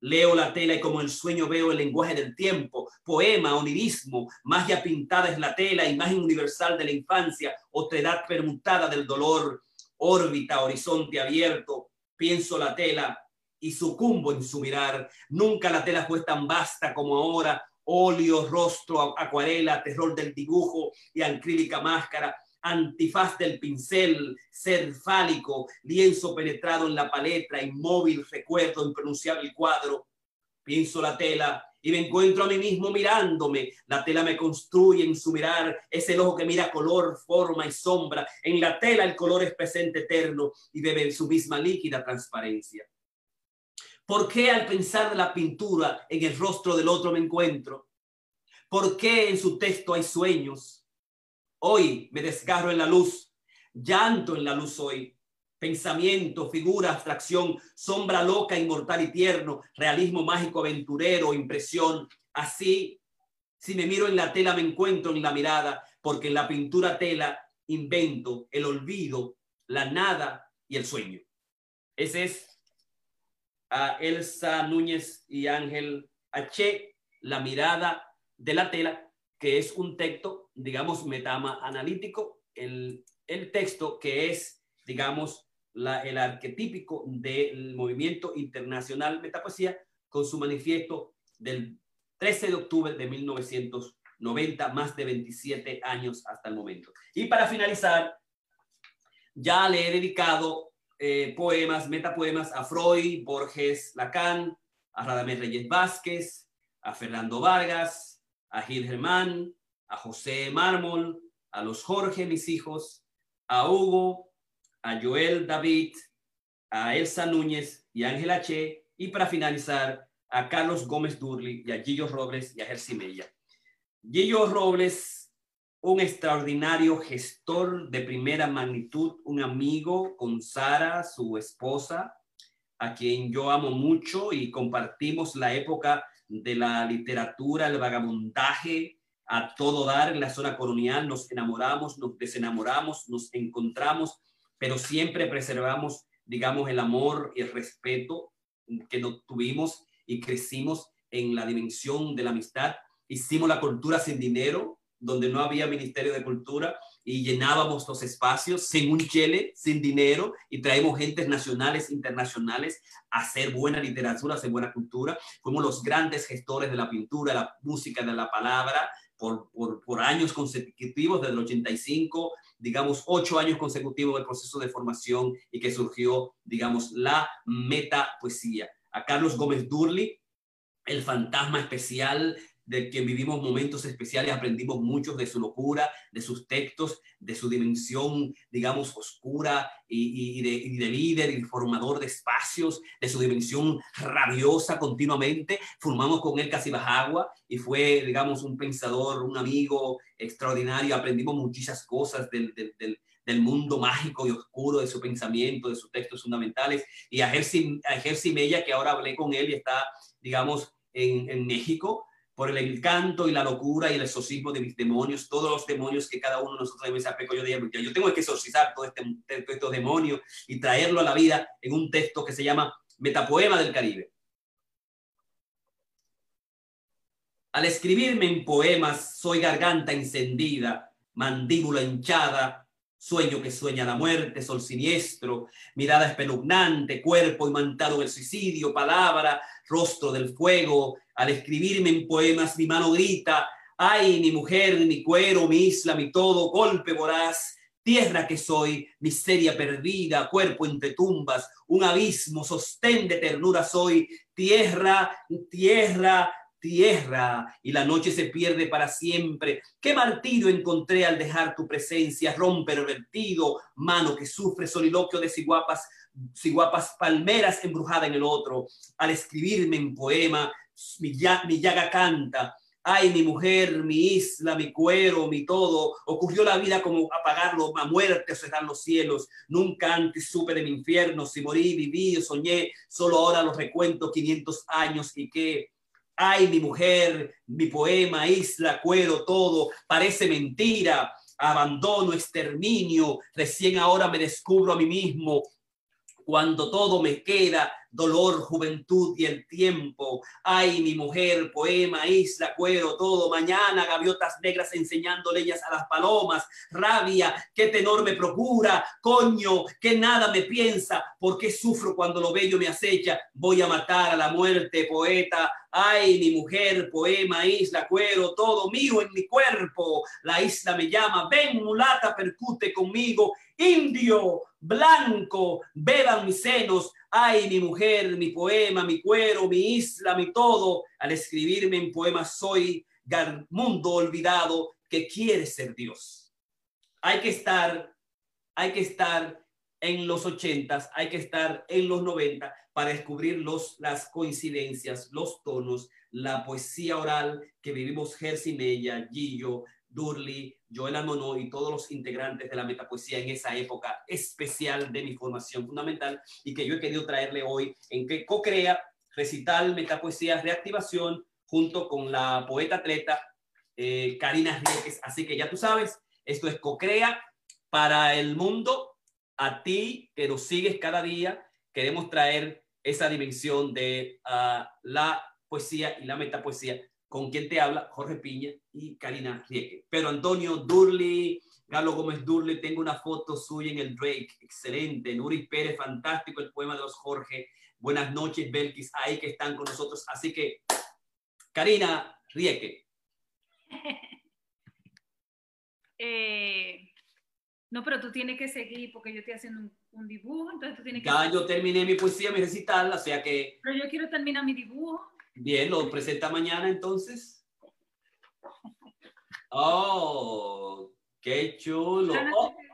Leo la tela y como el sueño veo el lenguaje del tiempo, poema, onirismo, magia pintada es la tela, imagen universal de la infancia, edad permutada del dolor, órbita, horizonte abierto, pienso la tela y sucumbo en su mirar. Nunca la tela fue tan vasta como ahora, óleo, rostro, acuarela, terror del dibujo y acrílica máscara antifaz del pincel, ser fálico, lienzo penetrado en la paleta, inmóvil recuerdo, impronunciable cuadro. Pienso la tela y me encuentro a mí mismo mirándome. La tela me construye en su mirar, es el ojo que mira color, forma y sombra. En la tela el color es presente eterno y bebe en su misma líquida transparencia. ¿Por qué al pensar la pintura en el rostro del otro me encuentro? ¿Por qué en su texto hay sueños? Hoy me desgarro en la luz, llanto en la luz hoy. Pensamiento, figura, abstracción, sombra loca, inmortal y tierno, realismo mágico, aventurero, impresión. Así, si me miro en la tela, me encuentro en la mirada, porque en la pintura tela invento el olvido, la nada y el sueño. Ese es a Elsa Núñez y Ángel H. La mirada de la tela, que es un texto, digamos, metama analítico, el, el texto que es, digamos, la, el arquetípico del movimiento internacional metapoesía con su manifiesto del 13 de octubre de 1990, más de 27 años hasta el momento. Y para finalizar, ya le he dedicado eh, poemas, metapoemas a Freud, Borges, Lacan, a Radamés Reyes Vázquez, a Fernando Vargas, a Gil Germán, a José Mármol, a los Jorge, mis hijos, a Hugo, a Joel David, a Elsa Núñez y Ángela Che, y para finalizar, a Carlos Gómez Durli y a Gillo Robles y a Jersey Mella. Gillo Robles un extraordinario gestor de primera magnitud, un amigo con Sara, su esposa, a quien yo amo mucho y compartimos la época de la literatura, el vagabundaje, a todo dar en la zona colonial, nos enamoramos, nos desenamoramos, nos encontramos, pero siempre preservamos, digamos, el amor y el respeto que nos tuvimos y crecimos en la dimensión de la amistad. Hicimos la cultura sin dinero, donde no había Ministerio de Cultura y llenábamos los espacios sin un chele, sin dinero y traemos gentes nacionales, internacionales a hacer buena literatura, a hacer buena cultura. Fuimos los grandes gestores de la pintura, la música, de la palabra por, años consecutivos, desde el 85, digamos, ocho años consecutivos del proceso de formación y que surgió, digamos, la meta poesía. A Carlos Gómez Durli, el fantasma especial de quien vivimos momentos especiales, aprendimos mucho de su locura, de sus textos, de su dimensión, digamos, oscura y, de, líder y formador de espacios, de su dimensión rabiosa continuamente. Formamos con él casi agua y fue, digamos, un pensador, un amigo extraordinario. Aprendimos muchísimas cosas del, del, mundo mágico y oscuro de su pensamiento, de sus textos fundamentales. Y a Jersey, a Mella, que ahora hablé con él y está, digamos, en, en México, por el encanto y la locura y el exorcismo de mis demonios, todos los demonios que cada uno de nosotros debe ser peco yo de yo tengo que exorcizar todo este, estos demonios y traerlo a la vida en un texto que se llama Metapoema del Caribe. Al escribirme en poemas, soy garganta encendida, mandíbula hinchada, sueño que sueña la muerte, sol siniestro, mirada espeluznante, cuerpo imantado del suicidio, palabra, rostro del fuego. Al escribirme en poemas, mi mano grita, ay, mi mujer, mi cuero, mi isla, mi todo, golpe voraz, tierra que soy, miseria perdida, cuerpo entre tumbas, un abismo, sostén de ternura soy, tierra, tierra, tierra y la noche se pierde para siempre. Qué martirio encontré al dejar tu presencia, romper vertido, mano que sufre soliloquio de ciguapas, ciguapas palmeras embrujada en el otro. Al escribirme en poema, mi, mi llaga canta. Ay, mi mujer, mi isla, mi cuero, mi todo. Ocurrió la vida como apagarlo, a muerte cerrar los cielos. Nunca antes supe de mi infierno. Si morí, viví soñé. Solo ahora los recuento 500 años y que Ay, mi mujer, mi poema, isla, cuero, todo, parece mentira, abandono, exterminio, recién ahora me descubro a mí mismo, cuando todo me queda, dolor, juventud y el tiempo. Ay, mi mujer, poema, isla, cuero, todo. Mañana, gaviotas negras enseñando leyes a las palomas. Rabia, qué tenor me procura. Coño, que nada me piensa. ¿Por qué sufro cuando lo bello me acecha? Voy a matar a la muerte, poeta. Ay, mi mujer, poema, isla, cuero, todo mío en mi cuerpo. La isla me llama, ven mulata, percute conmigo. Indio, blanco, beban mis senos. Ay, mi mujer, mi poema, mi cuero, mi isla, mi todo. Al escribirme en poemas soy mundo olvidado que quiere ser Dios. Hay que estar, hay que estar en los ochentas, hay que estar en los noventa para descubrir los, las coincidencias, los tonos, la poesía oral que vivimos Jersey Mella, Gillo, Durley, Joel Monod y todos los integrantes de la metapoesía en esa época especial de mi formación fundamental y que yo he querido traerle hoy en que co-crea recital metapoesía reactivación junto con la poeta atleta eh, Karina Ríquez. Así que ya tú sabes, esto es co-crea para el mundo, a ti que nos sigues cada día, queremos traer esa dimensión de uh, la poesía y la metapoesía con quien te habla Jorge Piña y Karina Rieke. Pero Antonio Durley, Galo Gómez Durley, tengo una foto suya en el Drake, excelente. Nuri Pérez, fantástico el poema de los Jorge. Buenas noches, Belkis, ahí que están con nosotros. Así que, Karina Rieke. eh, no, pero tú tienes que seguir porque yo estoy haciendo un, dibujo, entonces tú tienes que... Ya yo terminé mi poesía, mi recital, o sea que... Pero yo quiero terminar mi dibujo. Bien, lo presenta mañana entonces. Oh, qué chulo.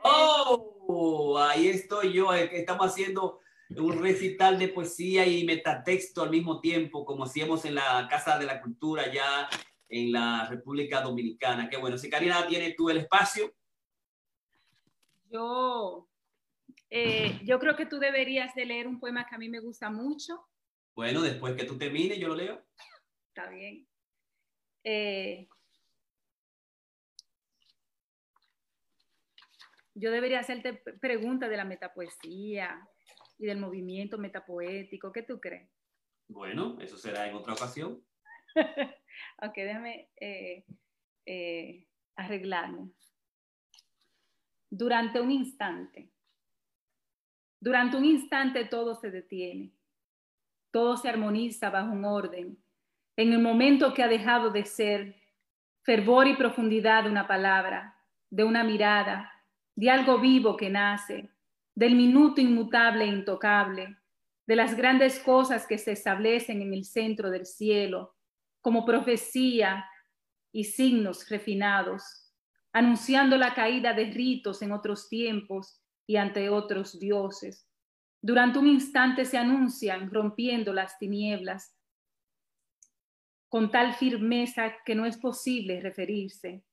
Oh, oh, ahí estoy yo, estamos haciendo un recital de poesía y metatexto al mismo tiempo, como hacíamos en la Casa de la Cultura ya en la República Dominicana. Qué bueno. Si Karina tiene tú el espacio. Yo, eh, yo creo que tú deberías de leer un poema que a mí me gusta mucho. Bueno, después que tú termines, yo lo leo. Está bien. Eh, yo debería hacerte preguntas de la metapoesía y del movimiento metapoético. ¿Qué tú crees? Bueno, eso será en otra ocasión. ok, déjame eh, eh arreglarme durante un instante. Durante un instante todo se detiene, todo se armoniza bajo un orden. En el momento que ha dejado de ser fervor y profundidad de una palabra, de una mirada, de algo vivo que nace, del minuto inmutable e intocable, de las grandes cosas que se establecen en el centro del cielo, como profecía y signos refinados, anunciando la caída de ritos en otros tiempos y ante otros dioses. Durante un instante se anuncian rompiendo las tinieblas con tal firmeza que no es posible referirse.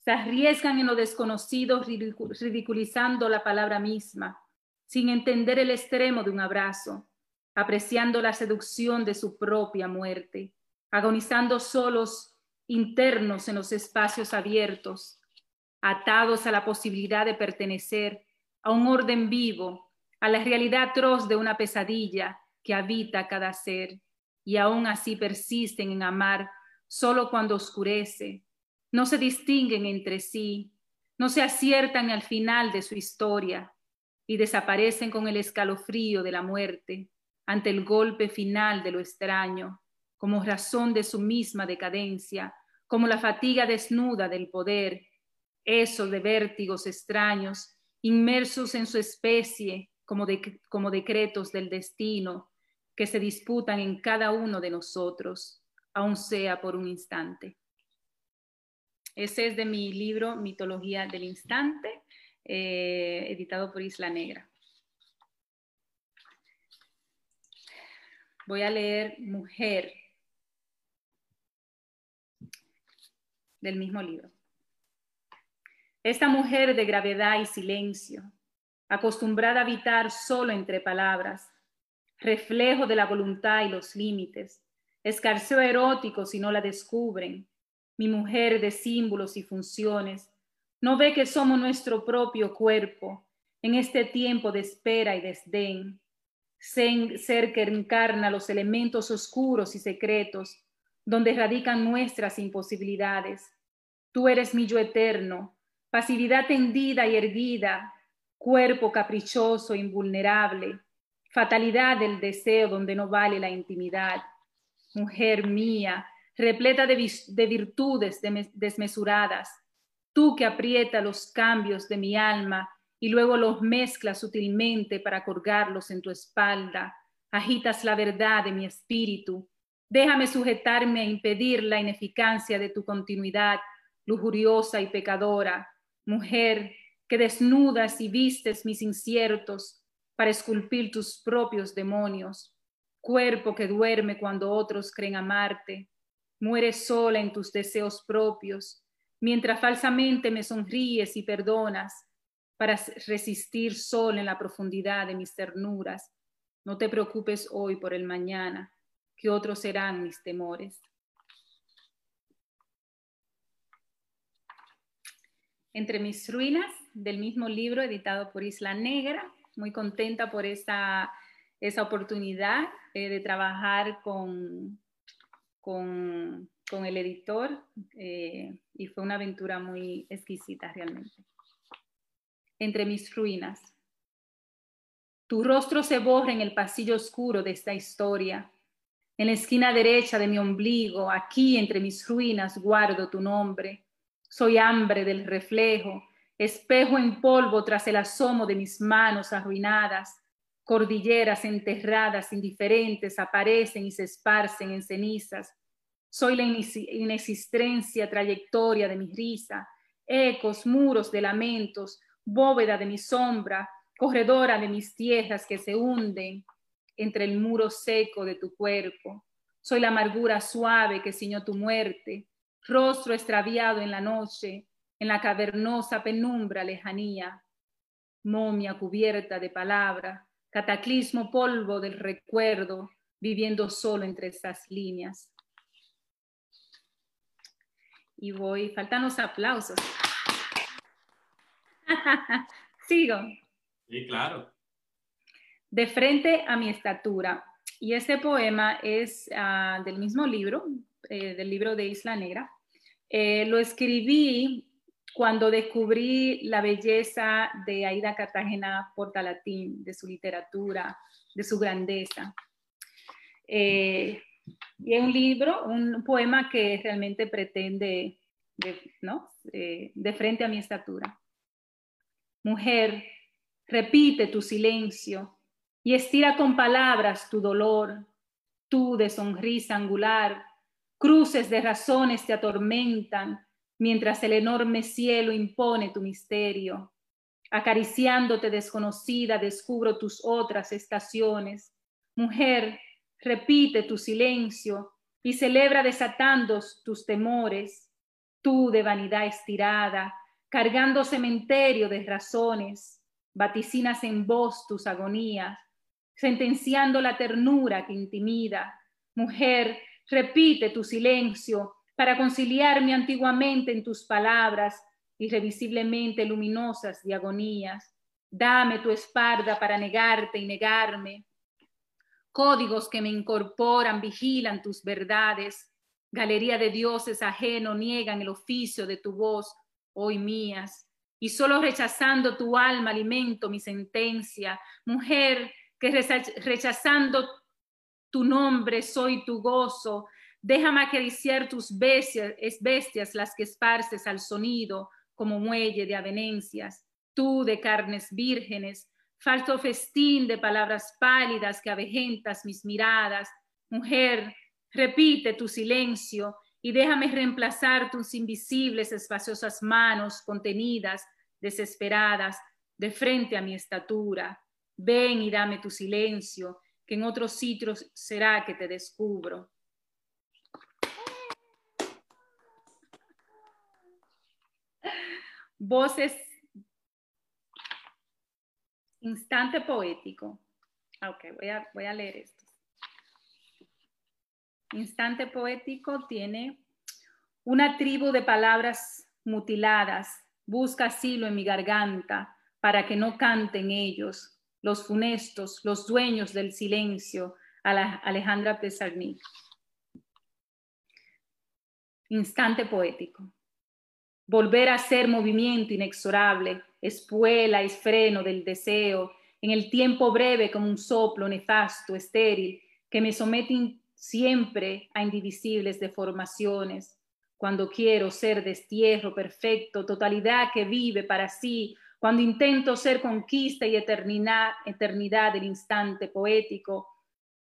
Se arriesgan en lo desconocido ridiculizando la palabra misma, sin entender el extremo de un abrazo, apreciando la seducción de su propia muerte, agonizando solos internos en los espacios abiertos, atados a la posibilidad de pertenecer a un orden vivo, a la realidad atroz de una pesadilla que habita cada ser y aún así persisten en amar solo cuando oscurece, no se distinguen entre sí, no se aciertan al final de su historia y desaparecen con el escalofrío de la muerte ante el golpe final de lo extraño, como razón de su misma decadencia, como la fatiga desnuda del poder eso de vértigos extraños, inmersos en su especie como, como decretos del destino que se disputan en cada uno de nosotros, aun sea por un instante. Ese es de mi libro Mitología del Instante, eh, editado por Isla Negra. Voy a leer Mujer del mismo libro. Esta mujer de gravedad y silencio, acostumbrada a habitar solo entre palabras, reflejo de la voluntad y los límites, escarceo erótico si no la descubren, mi mujer de símbolos y funciones, no ve que somos nuestro propio cuerpo en este tiempo de espera y desdén. ser que encarna los elementos oscuros y secretos, donde radican nuestras imposibilidades. Tú eres mi yo eterno, pasividad tendida y erguida, cuerpo caprichoso, invulnerable, fatalidad del deseo donde no vale la intimidad. Mujer mía, repleta de, de virtudes desmesuradas, tú que aprieta los cambios de mi alma y luego los mezclas sutilmente para colgarlos en tu espalda, agitas la verdad de mi espíritu, déjame sujetarme a impedir la ineficacia de tu continuidad, lujuriosa y pecadora, mujer que desnudas y vistes mis inciertos para esculpir tus propios demonios, cuerpo que duerme cuando otros creen amarte, mueres sola en tus deseos propios, mientras falsamente me sonríes y perdonas para resistir sola en la profundidad de mis ternuras. No te preocupes hoy por el mañana, que otros serán mis temores. Entre mis ruinas, del mismo libro editado por Isla Negra, muy contenta por esa, esa oportunidad eh, de trabajar con, con, con el editor eh, y fue una aventura muy exquisita realmente. Entre mis ruinas. Tu rostro se borra en el pasillo oscuro de esta historia. En la esquina derecha de mi ombligo, aquí entre mis ruinas, guardo tu nombre. Soy hambre del reflejo, espejo en polvo tras el asomo de mis manos arruinadas. Cordilleras enterradas, indiferentes, aparecen y se esparcen en cenizas soy la inexistencia, trayectoria de mi risa, ecos, muros de lamentos, bóveda de mi sombra, corredora de mis tierras que se hunden entre el muro seco de tu cuerpo. Soy la amargura suave que ciñó tu muerte, rostro extraviado en la noche, en la cavernosa penumbra lejanía, momia cubierta de palabra, cataclismo polvo del recuerdo, viviendo solo entre estas líneas y voy, faltan los aplausos. Sigo. Sí, claro. De frente a mi estatura. Y este poema es ah, del mismo libro, eh, del libro de Isla Negra. Eh, lo escribí cuando descubrí la belleza de Aida Cartagena Portalatín, de su literatura, de su grandeza. Eh, y es un libro, un poema que realmente pretende, de, ¿no? Eh, de frente a mi estatura. Mujer, repite tu silencio y estira con palabras tu dolor, tú de sonrisa angular, cruces de razones te atormentan mientras el enorme cielo impone tu misterio. Acariciándote desconocida, descubro tus otras estaciones. Mujer, repite tu silencio y celebra desatando tus temores, tú de vanidad estirada, cargando cementerio de razones, vaticinas en voz tus agonías, sentenciando la ternura que intimida. Mujer, repite tu silencio para conciliarme antiguamente en tus palabras, irrevisiblemente luminosas de agonías. Dame tu espalda para negarte y negarme, códigos que me incorporan, vigilan tus verdades. Galería de dioses ajeno niegan el oficio de tu voz, hoy mías. Y solo rechazando tu alma alimento mi sentencia. Mujer, que rechazando tu nombre soy tu gozo. Déjame acariciar tus bestias, es bestias las que esparces al sonido como muelle de avenencias. Tú de carnes vírgenes, falso festín de palabras pálidas que avejentas mis miradas. Mujer, repite tu silencio y déjame reemplazar tus invisibles, espaciosas manos contenidas, desesperadas, de frente a mi estatura. Ven y dame tu silencio, que en otros sitios será que te descubro. Voces Instante poético. Ah, ok, voy a, leer esto. Instante poético tiene una tribu de palabras mutiladas, busca asilo en mi garganta para que no canten ellos. los funestos, los dueños del silencio, a Alejandra Pesarnik. Instante poético. Volver a ser movimiento inexorable, espuela y freno del deseo, en el tiempo breve como un soplo nefasto, estéril, que me somete siempre a indivisibles deformaciones. Cuando quiero ser destierro perfecto, totalidad que vive para sí, cuando intento ser conquista y eternidad, eternidad del instante poético,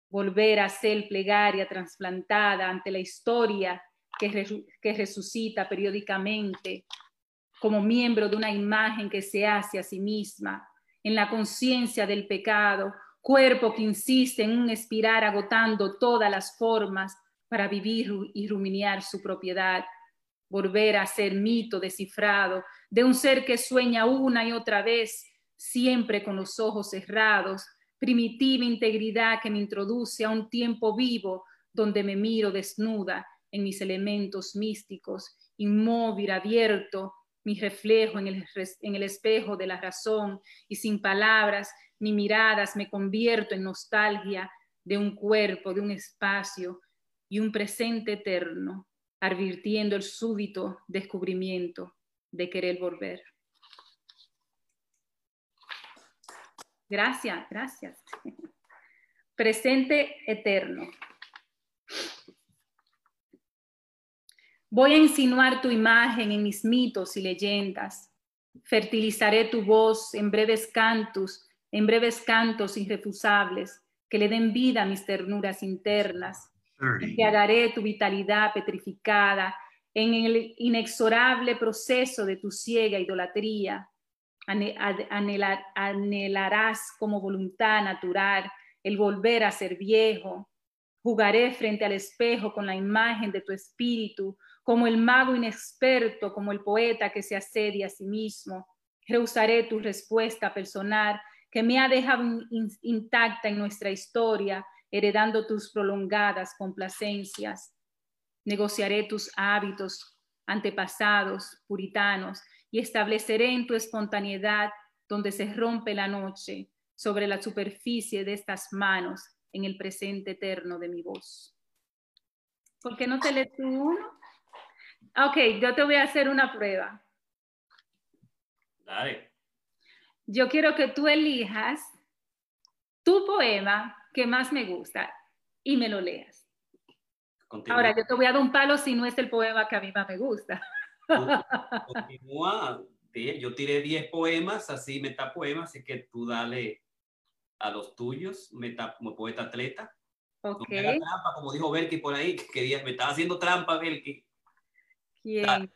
volver a ser plegaria trasplantada ante la historia que, resucita periódicamente como miembro de una imagen que se hace a sí misma, en la conciencia del pecado, cuerpo que insiste en un espirar agotando todas las formas para vivir y rumiar su propiedad, volver a ser mito descifrado de un ser que sueña una y otra vez, siempre con los ojos cerrados, primitiva integridad que me introduce a un tiempo vivo donde me miro desnuda en mis elementos místicos, inmóvil, abierto, mi reflejo en el, en el espejo de la razón y sin palabras ni miradas me convierto en nostalgia de un cuerpo, de un espacio y un presente eterno, advirtiendo el súbito descubrimiento de querer volver. Gracias, gracias. Presente eterno. Voy a insinuar tu imagen en mis mitos y leyendas. Fertilizaré tu voz en breves cantos, en breves cantos irrefusables que le den vida a mis ternuras internas. Embriagaré tu vitalidad petrificada en el inexorable proceso de tu ciega idolatría anhelarás como voluntad natural el volver a ser viejo. Jugaré frente al espejo con la imagen de tu espíritu, como el mago inexperto, como el poeta que se asedia a sí mismo. Rehusaré tu respuesta personal que me ha dejado intacta en nuestra historia, heredando tus prolongadas complacencias. Negociaré tus hábitos antepasados puritanos y estableceré en tu espontaneidad donde se rompe la noche sobre la superficie de estas manos en el presente eterno de mi voz. ¿Por qué no te lees tú uno? Ok, yo te voy a hacer una prueba. Dale. Yo quiero que tú elijas tu poema que más me gusta y me lo leas. Ahora, yo te voy a dar un palo si no es el poema que a mí más me gusta. Continúa. Yo tiré 10 poemas, así metapoemas, así que tú dale a los tuyos, meta, como poeta atleta. Ok. trampa, como dijo Belki por ahí, que quería, me estaba haciendo trampa, Belki. ¿Quién?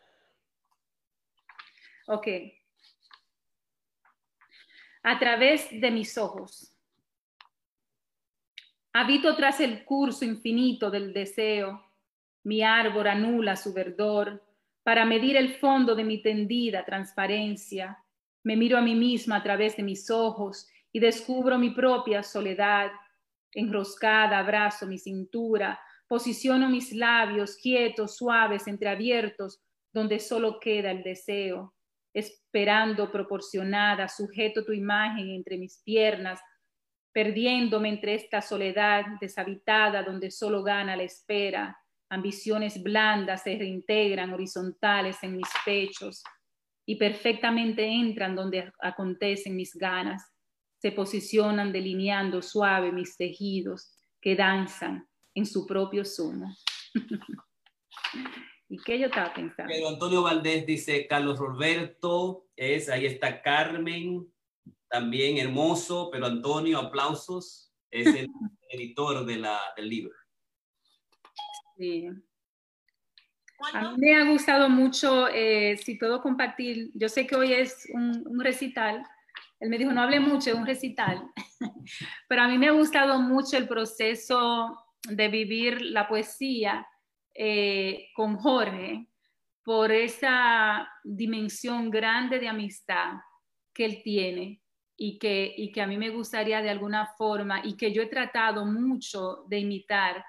Ok. A través de mis ojos. Habito tras el curso infinito del deseo. Mi árbol anula su verdor para medir el fondo de mi tendida transparencia. Me miro a mí misma a través de mis ojos y descubro mi propia soledad. Enroscada abrazo mi cintura, posiciono mis labios quietos, suaves, entreabiertos, donde solo queda el deseo. Esperando proporcionada, sujeto tu imagen entre mis piernas, perdiéndome entre esta soledad deshabitada donde solo gana la espera ambiciones blandas se reintegran horizontales en mis pechos y perfectamente entran donde acontecen mis ganas, se posicionan delineando suave mis tejidos que danzan en su propio sumo. ¿Y qué yo estaba pensando? Pero Antonio Valdés dice, Carlos Roberto, es, ahí está Carmen, también hermoso, pero Antonio, aplausos, es el editor de la, del libro. Sí. A mí me ha gustado mucho, eh, si puedo compartir, yo sé que hoy es un, recital, él me dijo, no hable mucho, es un recital, pero a mí me ha gustado mucho el proceso de vivir la poesía eh, con Jorge por esa dimensión grande de amistad que él tiene y que, y que a mí me gustaría de alguna forma y que yo he tratado mucho de imitar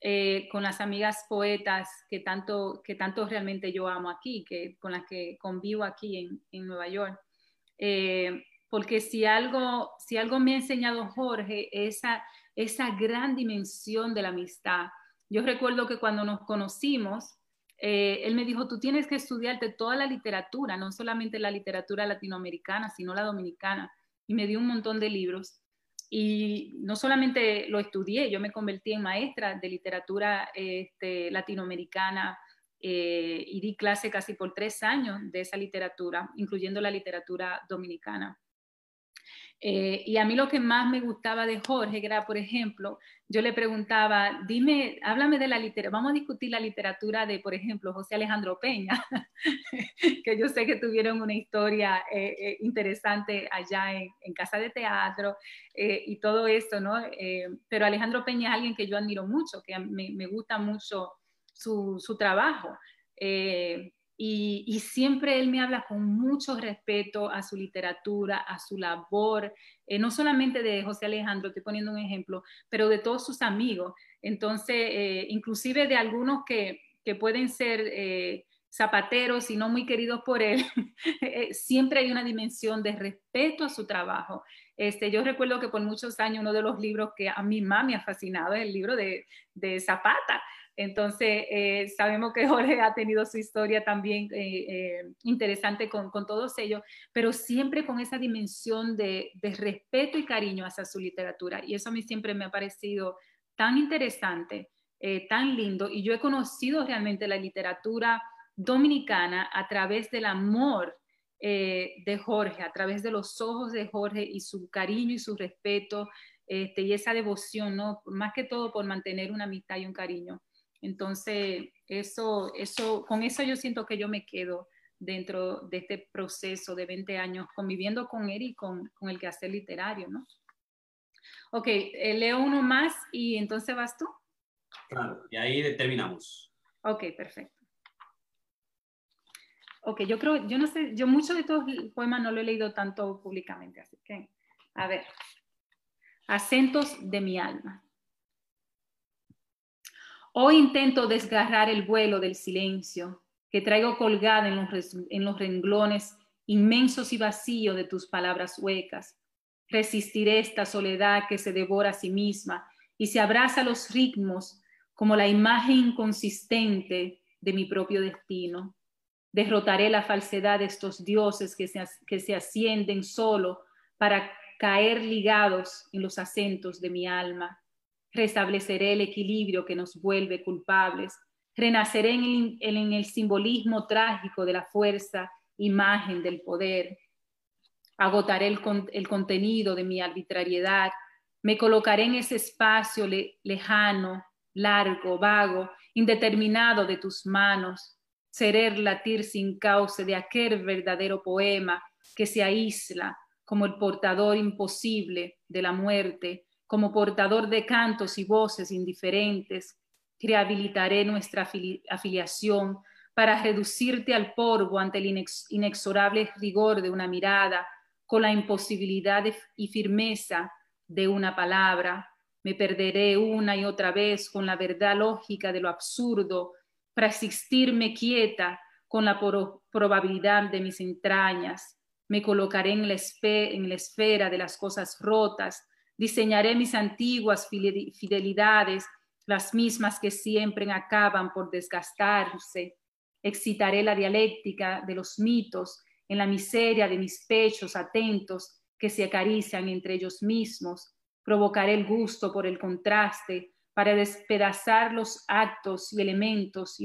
eh, con las amigas poetas que tanto, que tanto realmente yo amo aquí, que, con las que convivo aquí en, en Nueva York. Eh, porque si algo, si algo me ha enseñado Jorge, esa, esa gran dimensión de la amistad. Yo recuerdo que cuando nos conocimos, eh, él me dijo, tú tienes que estudiarte toda la literatura, no solamente la literatura latinoamericana, sino la dominicana. Y me dio un montón de libros. Y no solamente lo estudié, yo me convertí en maestra de literatura este, latinoamericana eh, y di clase casi por tres años de esa literatura, incluyendo la literatura dominicana. Eh, y a mí lo que más me gustaba de Jorge era, por ejemplo, yo le preguntaba, dime, háblame de la literatura, vamos a discutir la literatura de, por ejemplo, José Alejandro Peña, que yo sé que tuvieron una historia eh, eh, interesante allá en, Casa de Teatro y todo eso, ¿no? pero Alejandro Peña es alguien que yo admiro mucho, que me, me gusta mucho su, su trabajo. Y, siempre él me habla con mucho respeto a su literatura, a su labor, eh, no solamente de José Alejandro, estoy poniendo un ejemplo, pero de todos sus amigos. Entonces, eh, inclusive de algunos que, que pueden ser eh, zapateros y no muy queridos por él, siempre hay una dimensión de respeto a su trabajo. Este, yo recuerdo que por muchos años uno de los libros que a mi mamá me ha fascinado es el libro de Zapata. Entonces, eh, sabemos que Jorge ha tenido su historia también eh, eh, interesante con, todos ellos, pero siempre con esa dimensión de, respeto y cariño hacia su literatura. Y eso a mí siempre me ha parecido tan interesante, tan lindo. Y yo he conocido realmente la literatura dominicana a través del amor de Jorge, a través de los ojos de Jorge y su cariño y su respeto este, y esa devoción, ¿no? Más que todo por mantener una amistad y un cariño. Entonces, eso, eso, con eso yo siento que yo me quedo dentro de este proceso de 20 años conviviendo con él y con, con el quehacer literario, ¿no? Ok, eh, leo uno más y entonces vas tú. Claro, y ahí terminamos. Ok, perfecto. Ok, yo creo, yo no sé, yo mucho de estos poemas no lo he leído tanto públicamente, así que, a ver, acentos de mi alma. Hoy intento desgarrar el vuelo del silencio que traigo colgada en los, renglones inmensos y vacíos de tus palabras huecas. Resistiré esta soledad que se devora a sí misma y se abraza a los ritmos como la imagen inconsistente de mi propio destino. Derrotaré la falsedad de estos dioses que se, que se ascienden solo para caer ligados en los acentos de mi alma restableceré el equilibrio que nos vuelve culpables, renaceré en el, simbolismo trágico de la fuerza, imagen del poder, agotaré el, contenido de mi arbitrariedad, me colocaré en ese espacio lejano, largo, vago, indeterminado de tus manos, seré latir sin cauce de aquel verdadero poema que se aísla como el portador imposible de la muerte, como portador de cantos y voces indiferentes, rehabilitaré nuestra afiliación para reducirte al polvo ante el inexorable rigor de una mirada, con la imposibilidad y firmeza de una palabra. Me perderé una y otra vez con la verdad lógica de lo absurdo para existirme quieta con la probabilidad de mis entrañas. Me colocaré en la esfera de las cosas rotas Diseñaré mis antiguas fidelidades, las mismas que siempre acaban por desgastarse. Excitaré la dialéctica de los mitos en la miseria de mis pechos atentos que se acarician entre ellos mismos. Provocaré el gusto por el contraste para despedazar los actos y elementos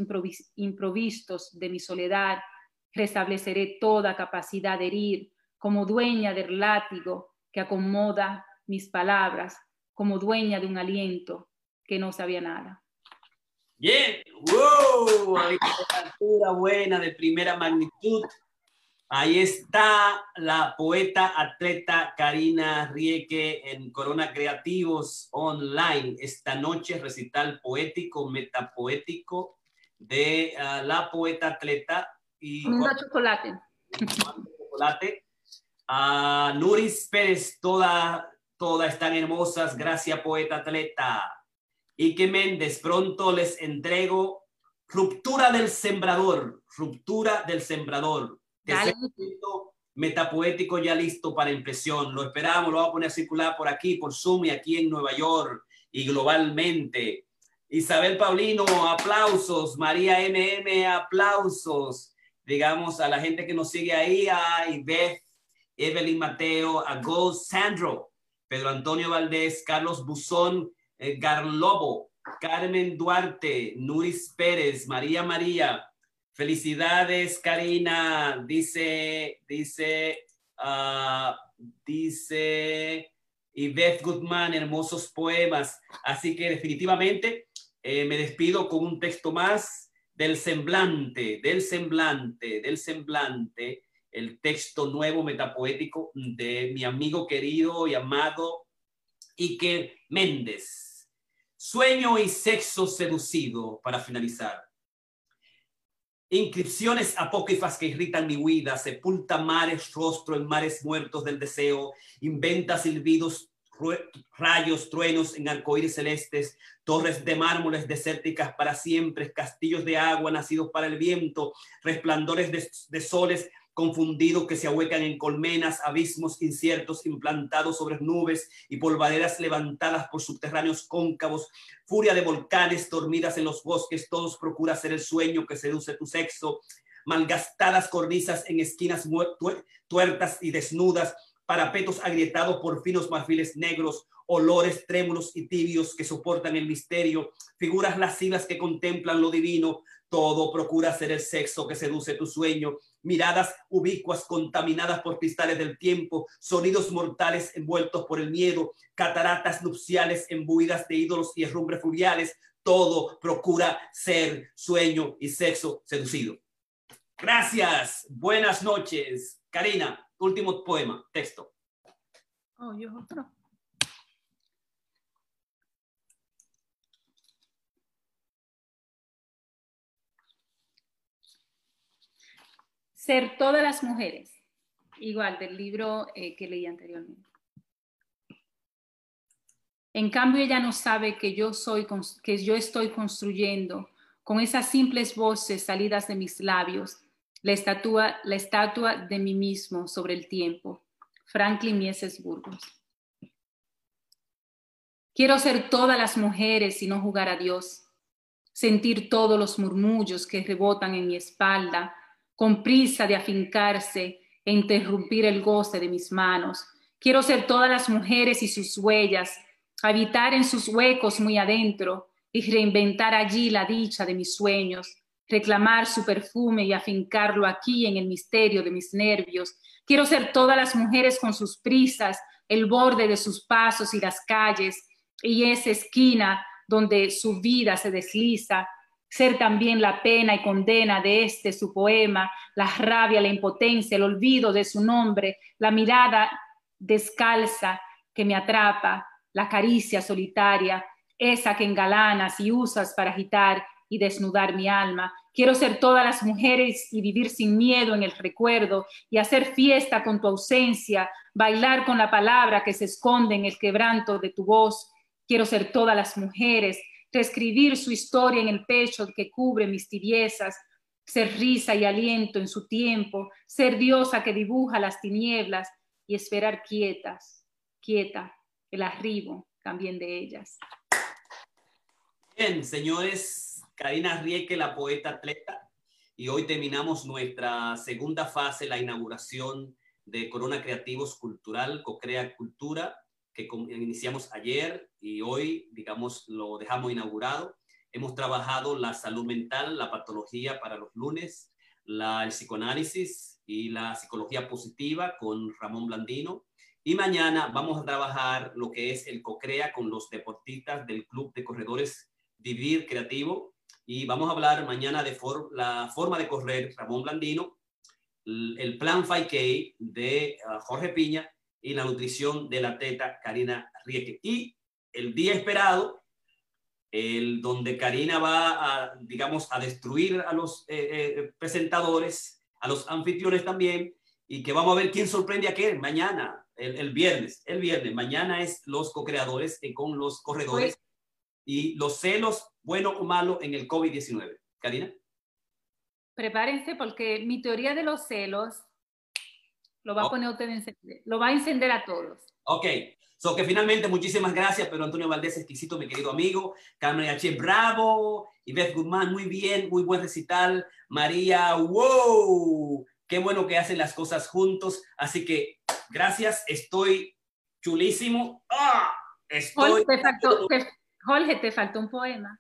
improvistos de mi soledad. Restableceré toda capacidad de herir como dueña del látigo que acomoda mis palabras como dueña de un aliento que no sabía nada. Bien, wow, literatura buena de primera magnitud. Ahí está la poeta atleta Karina Rieke en Corona Creativos Online. Esta noche recital poético, metapoético de ah, la poeta atleta. Y, un chocolate. chocolate. a Nuris Pérez, toda todas están hermosas, gracias poeta atleta. Y que Méndez, pronto les entrego Ruptura del Sembrador, Ruptura del Sembrador. metapoético ya listo para impresión. Lo esperamos, lo vamos a poner a circular por aquí, por Zoom y aquí en Nueva York y globalmente. Isabel Paulino, aplausos. María MM, aplausos. Digamos a la gente que nos sigue ahí, a Ivette, Evelyn Mateo, a Ghost Sandro, Pedro Antonio Valdés, Carlos Buzón, Garlobo, Carmen Duarte, Nuris Pérez, María María. Felicidades, Karina. Dice, dice, uh, dice Yvette Guzmán, hermosos poemas. Así que definitivamente eh, me despido con un texto más del semblante, del semblante, del semblante, el texto nuevo metapoético de mi amigo querido y amado Ike Méndez. Sueño y sexo seducido para finalizar. Inscripciones apócrifas que irritan mi huida, sepulta mares rostro en mares muertos del deseo, inventa silbidos rayos, truenos en arcoíris celestes, torres de mármoles desérticas para siempre, castillos de agua nacidos para el viento, resplandores de, soles confundidos que se ahuecan en colmenas, abismos inciertos implantados sobre nubes y polvaderas levantadas por subterráneos cóncavos, furia de volcanes dormidas en los bosques, todos procura ser el sueño que seduce tu sexo, malgastadas cornisas en esquinas tuertas y desnudas, parapetos agrietados por finos marfiles negros, olores trémulos y tibios que soportan el misterio, figuras lascivas que contemplan lo divino, todo procura ser el sexo que seduce tu sueño, miradas ubicuas contaminadas por cristales del tiempo, sonidos mortales envueltos por el miedo, cataratas nupciales embuidas de ídolos y herrumbres fluviales, todo procura ser sueño y sexo seducido. Gracias, buenas noches. Karina, último poema, texto. Oh, yo otro. Ser todas las mujeres, igual del libro eh, que leí anteriormente. En cambio, ella no sabe que yo soy, que yo estoy construyendo con esas simples voces salidas de mis labios la estatua, la estatua de mí mismo sobre el tiempo. Franklin Mieses Burgos. Quiero ser todas las mujeres y no jugar a Dios. Sentir todos los murmullos que rebotan en mi espalda, con prisa de afincarse e interrumpir el goce de mis manos. Quiero ser todas las mujeres y sus huellas, habitar en sus huecos muy adentro y reinventar allí la dicha de mis sueños reclamar su perfume y afincarlo aquí en el misterio de mis nervios. Quiero ser todas las mujeres con sus prisas, el borde de sus pasos y las calles, y esa esquina donde su vida se desliza, ser también la pena y condena de este su poema, la rabia, la impotencia, el olvido de su nombre, la mirada descalza que me atrapa, la caricia solitaria, esa que engalanas y usas para agitar y desnudar mi alma. Quiero ser todas las mujeres y vivir sin miedo en el recuerdo y hacer fiesta con tu ausencia, bailar con la palabra que se esconde en el quebranto de tu voz. Quiero ser todas las mujeres, reescribir su historia en el pecho que cubre mis tibiezas, ser risa y aliento en su tiempo, ser diosa que dibuja las tinieblas y esperar quietas, quieta, el arribo también de ellas. Bien, señores, Karina Rieke, la poeta atleta, y hoy terminamos nuestra segunda fase, la inauguración de Corona Creativos Cultural, Cocrea Cultura, que iniciamos ayer y hoy, digamos, lo dejamos inaugurado. Hemos trabajado la salud mental, la patología para los lunes, la, el psicoanálisis y la psicología positiva con Ramón Blandino. Y mañana vamos a trabajar lo que es el COCREA con los deportistas del Club de Corredores Vivir Creativo, y vamos a hablar mañana de la forma de correr Ramón Blandino, el plan 5K de ah, Jorge Piña y la nutrición de la teta Karina Rieke. Y el día esperado, el donde Karina va a, digamos, a destruir a los eh, eh, presentadores, a los anfitriones también, y que vamos a ver quién sorprende a qué mañana, el, viernes, el viernes. Mañana es los co-creadores eh, con los corredores. Y los celos, bueno o malo, en el COVID-19. Karina. Prepárense porque mi teoría de los celos Lo va a poner usted a encender. Lo va a encender a todos. Ok. So que finalmente, muchísimas gracias, pero Antonio Valdés, exquisito, mi querido amigo. Carmen H. Bravo. Ivette Guzmán, muy bien, muy buen recital. María, wow. Qué bueno que hacen las cosas juntos. Así que gracias, estoy chulísimo. ¡Ah! Estoy... Jorge, te faltó, te, Jorge, te faltó un poema.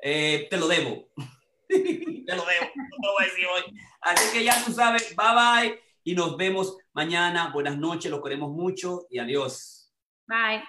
Eh, te lo debo. te lo debo. No lo voy a decir hoy. Así que ya tú sabes, bye bye y nos vemos mañana. Buenas noches, lo queremos mucho y adiós. Bye.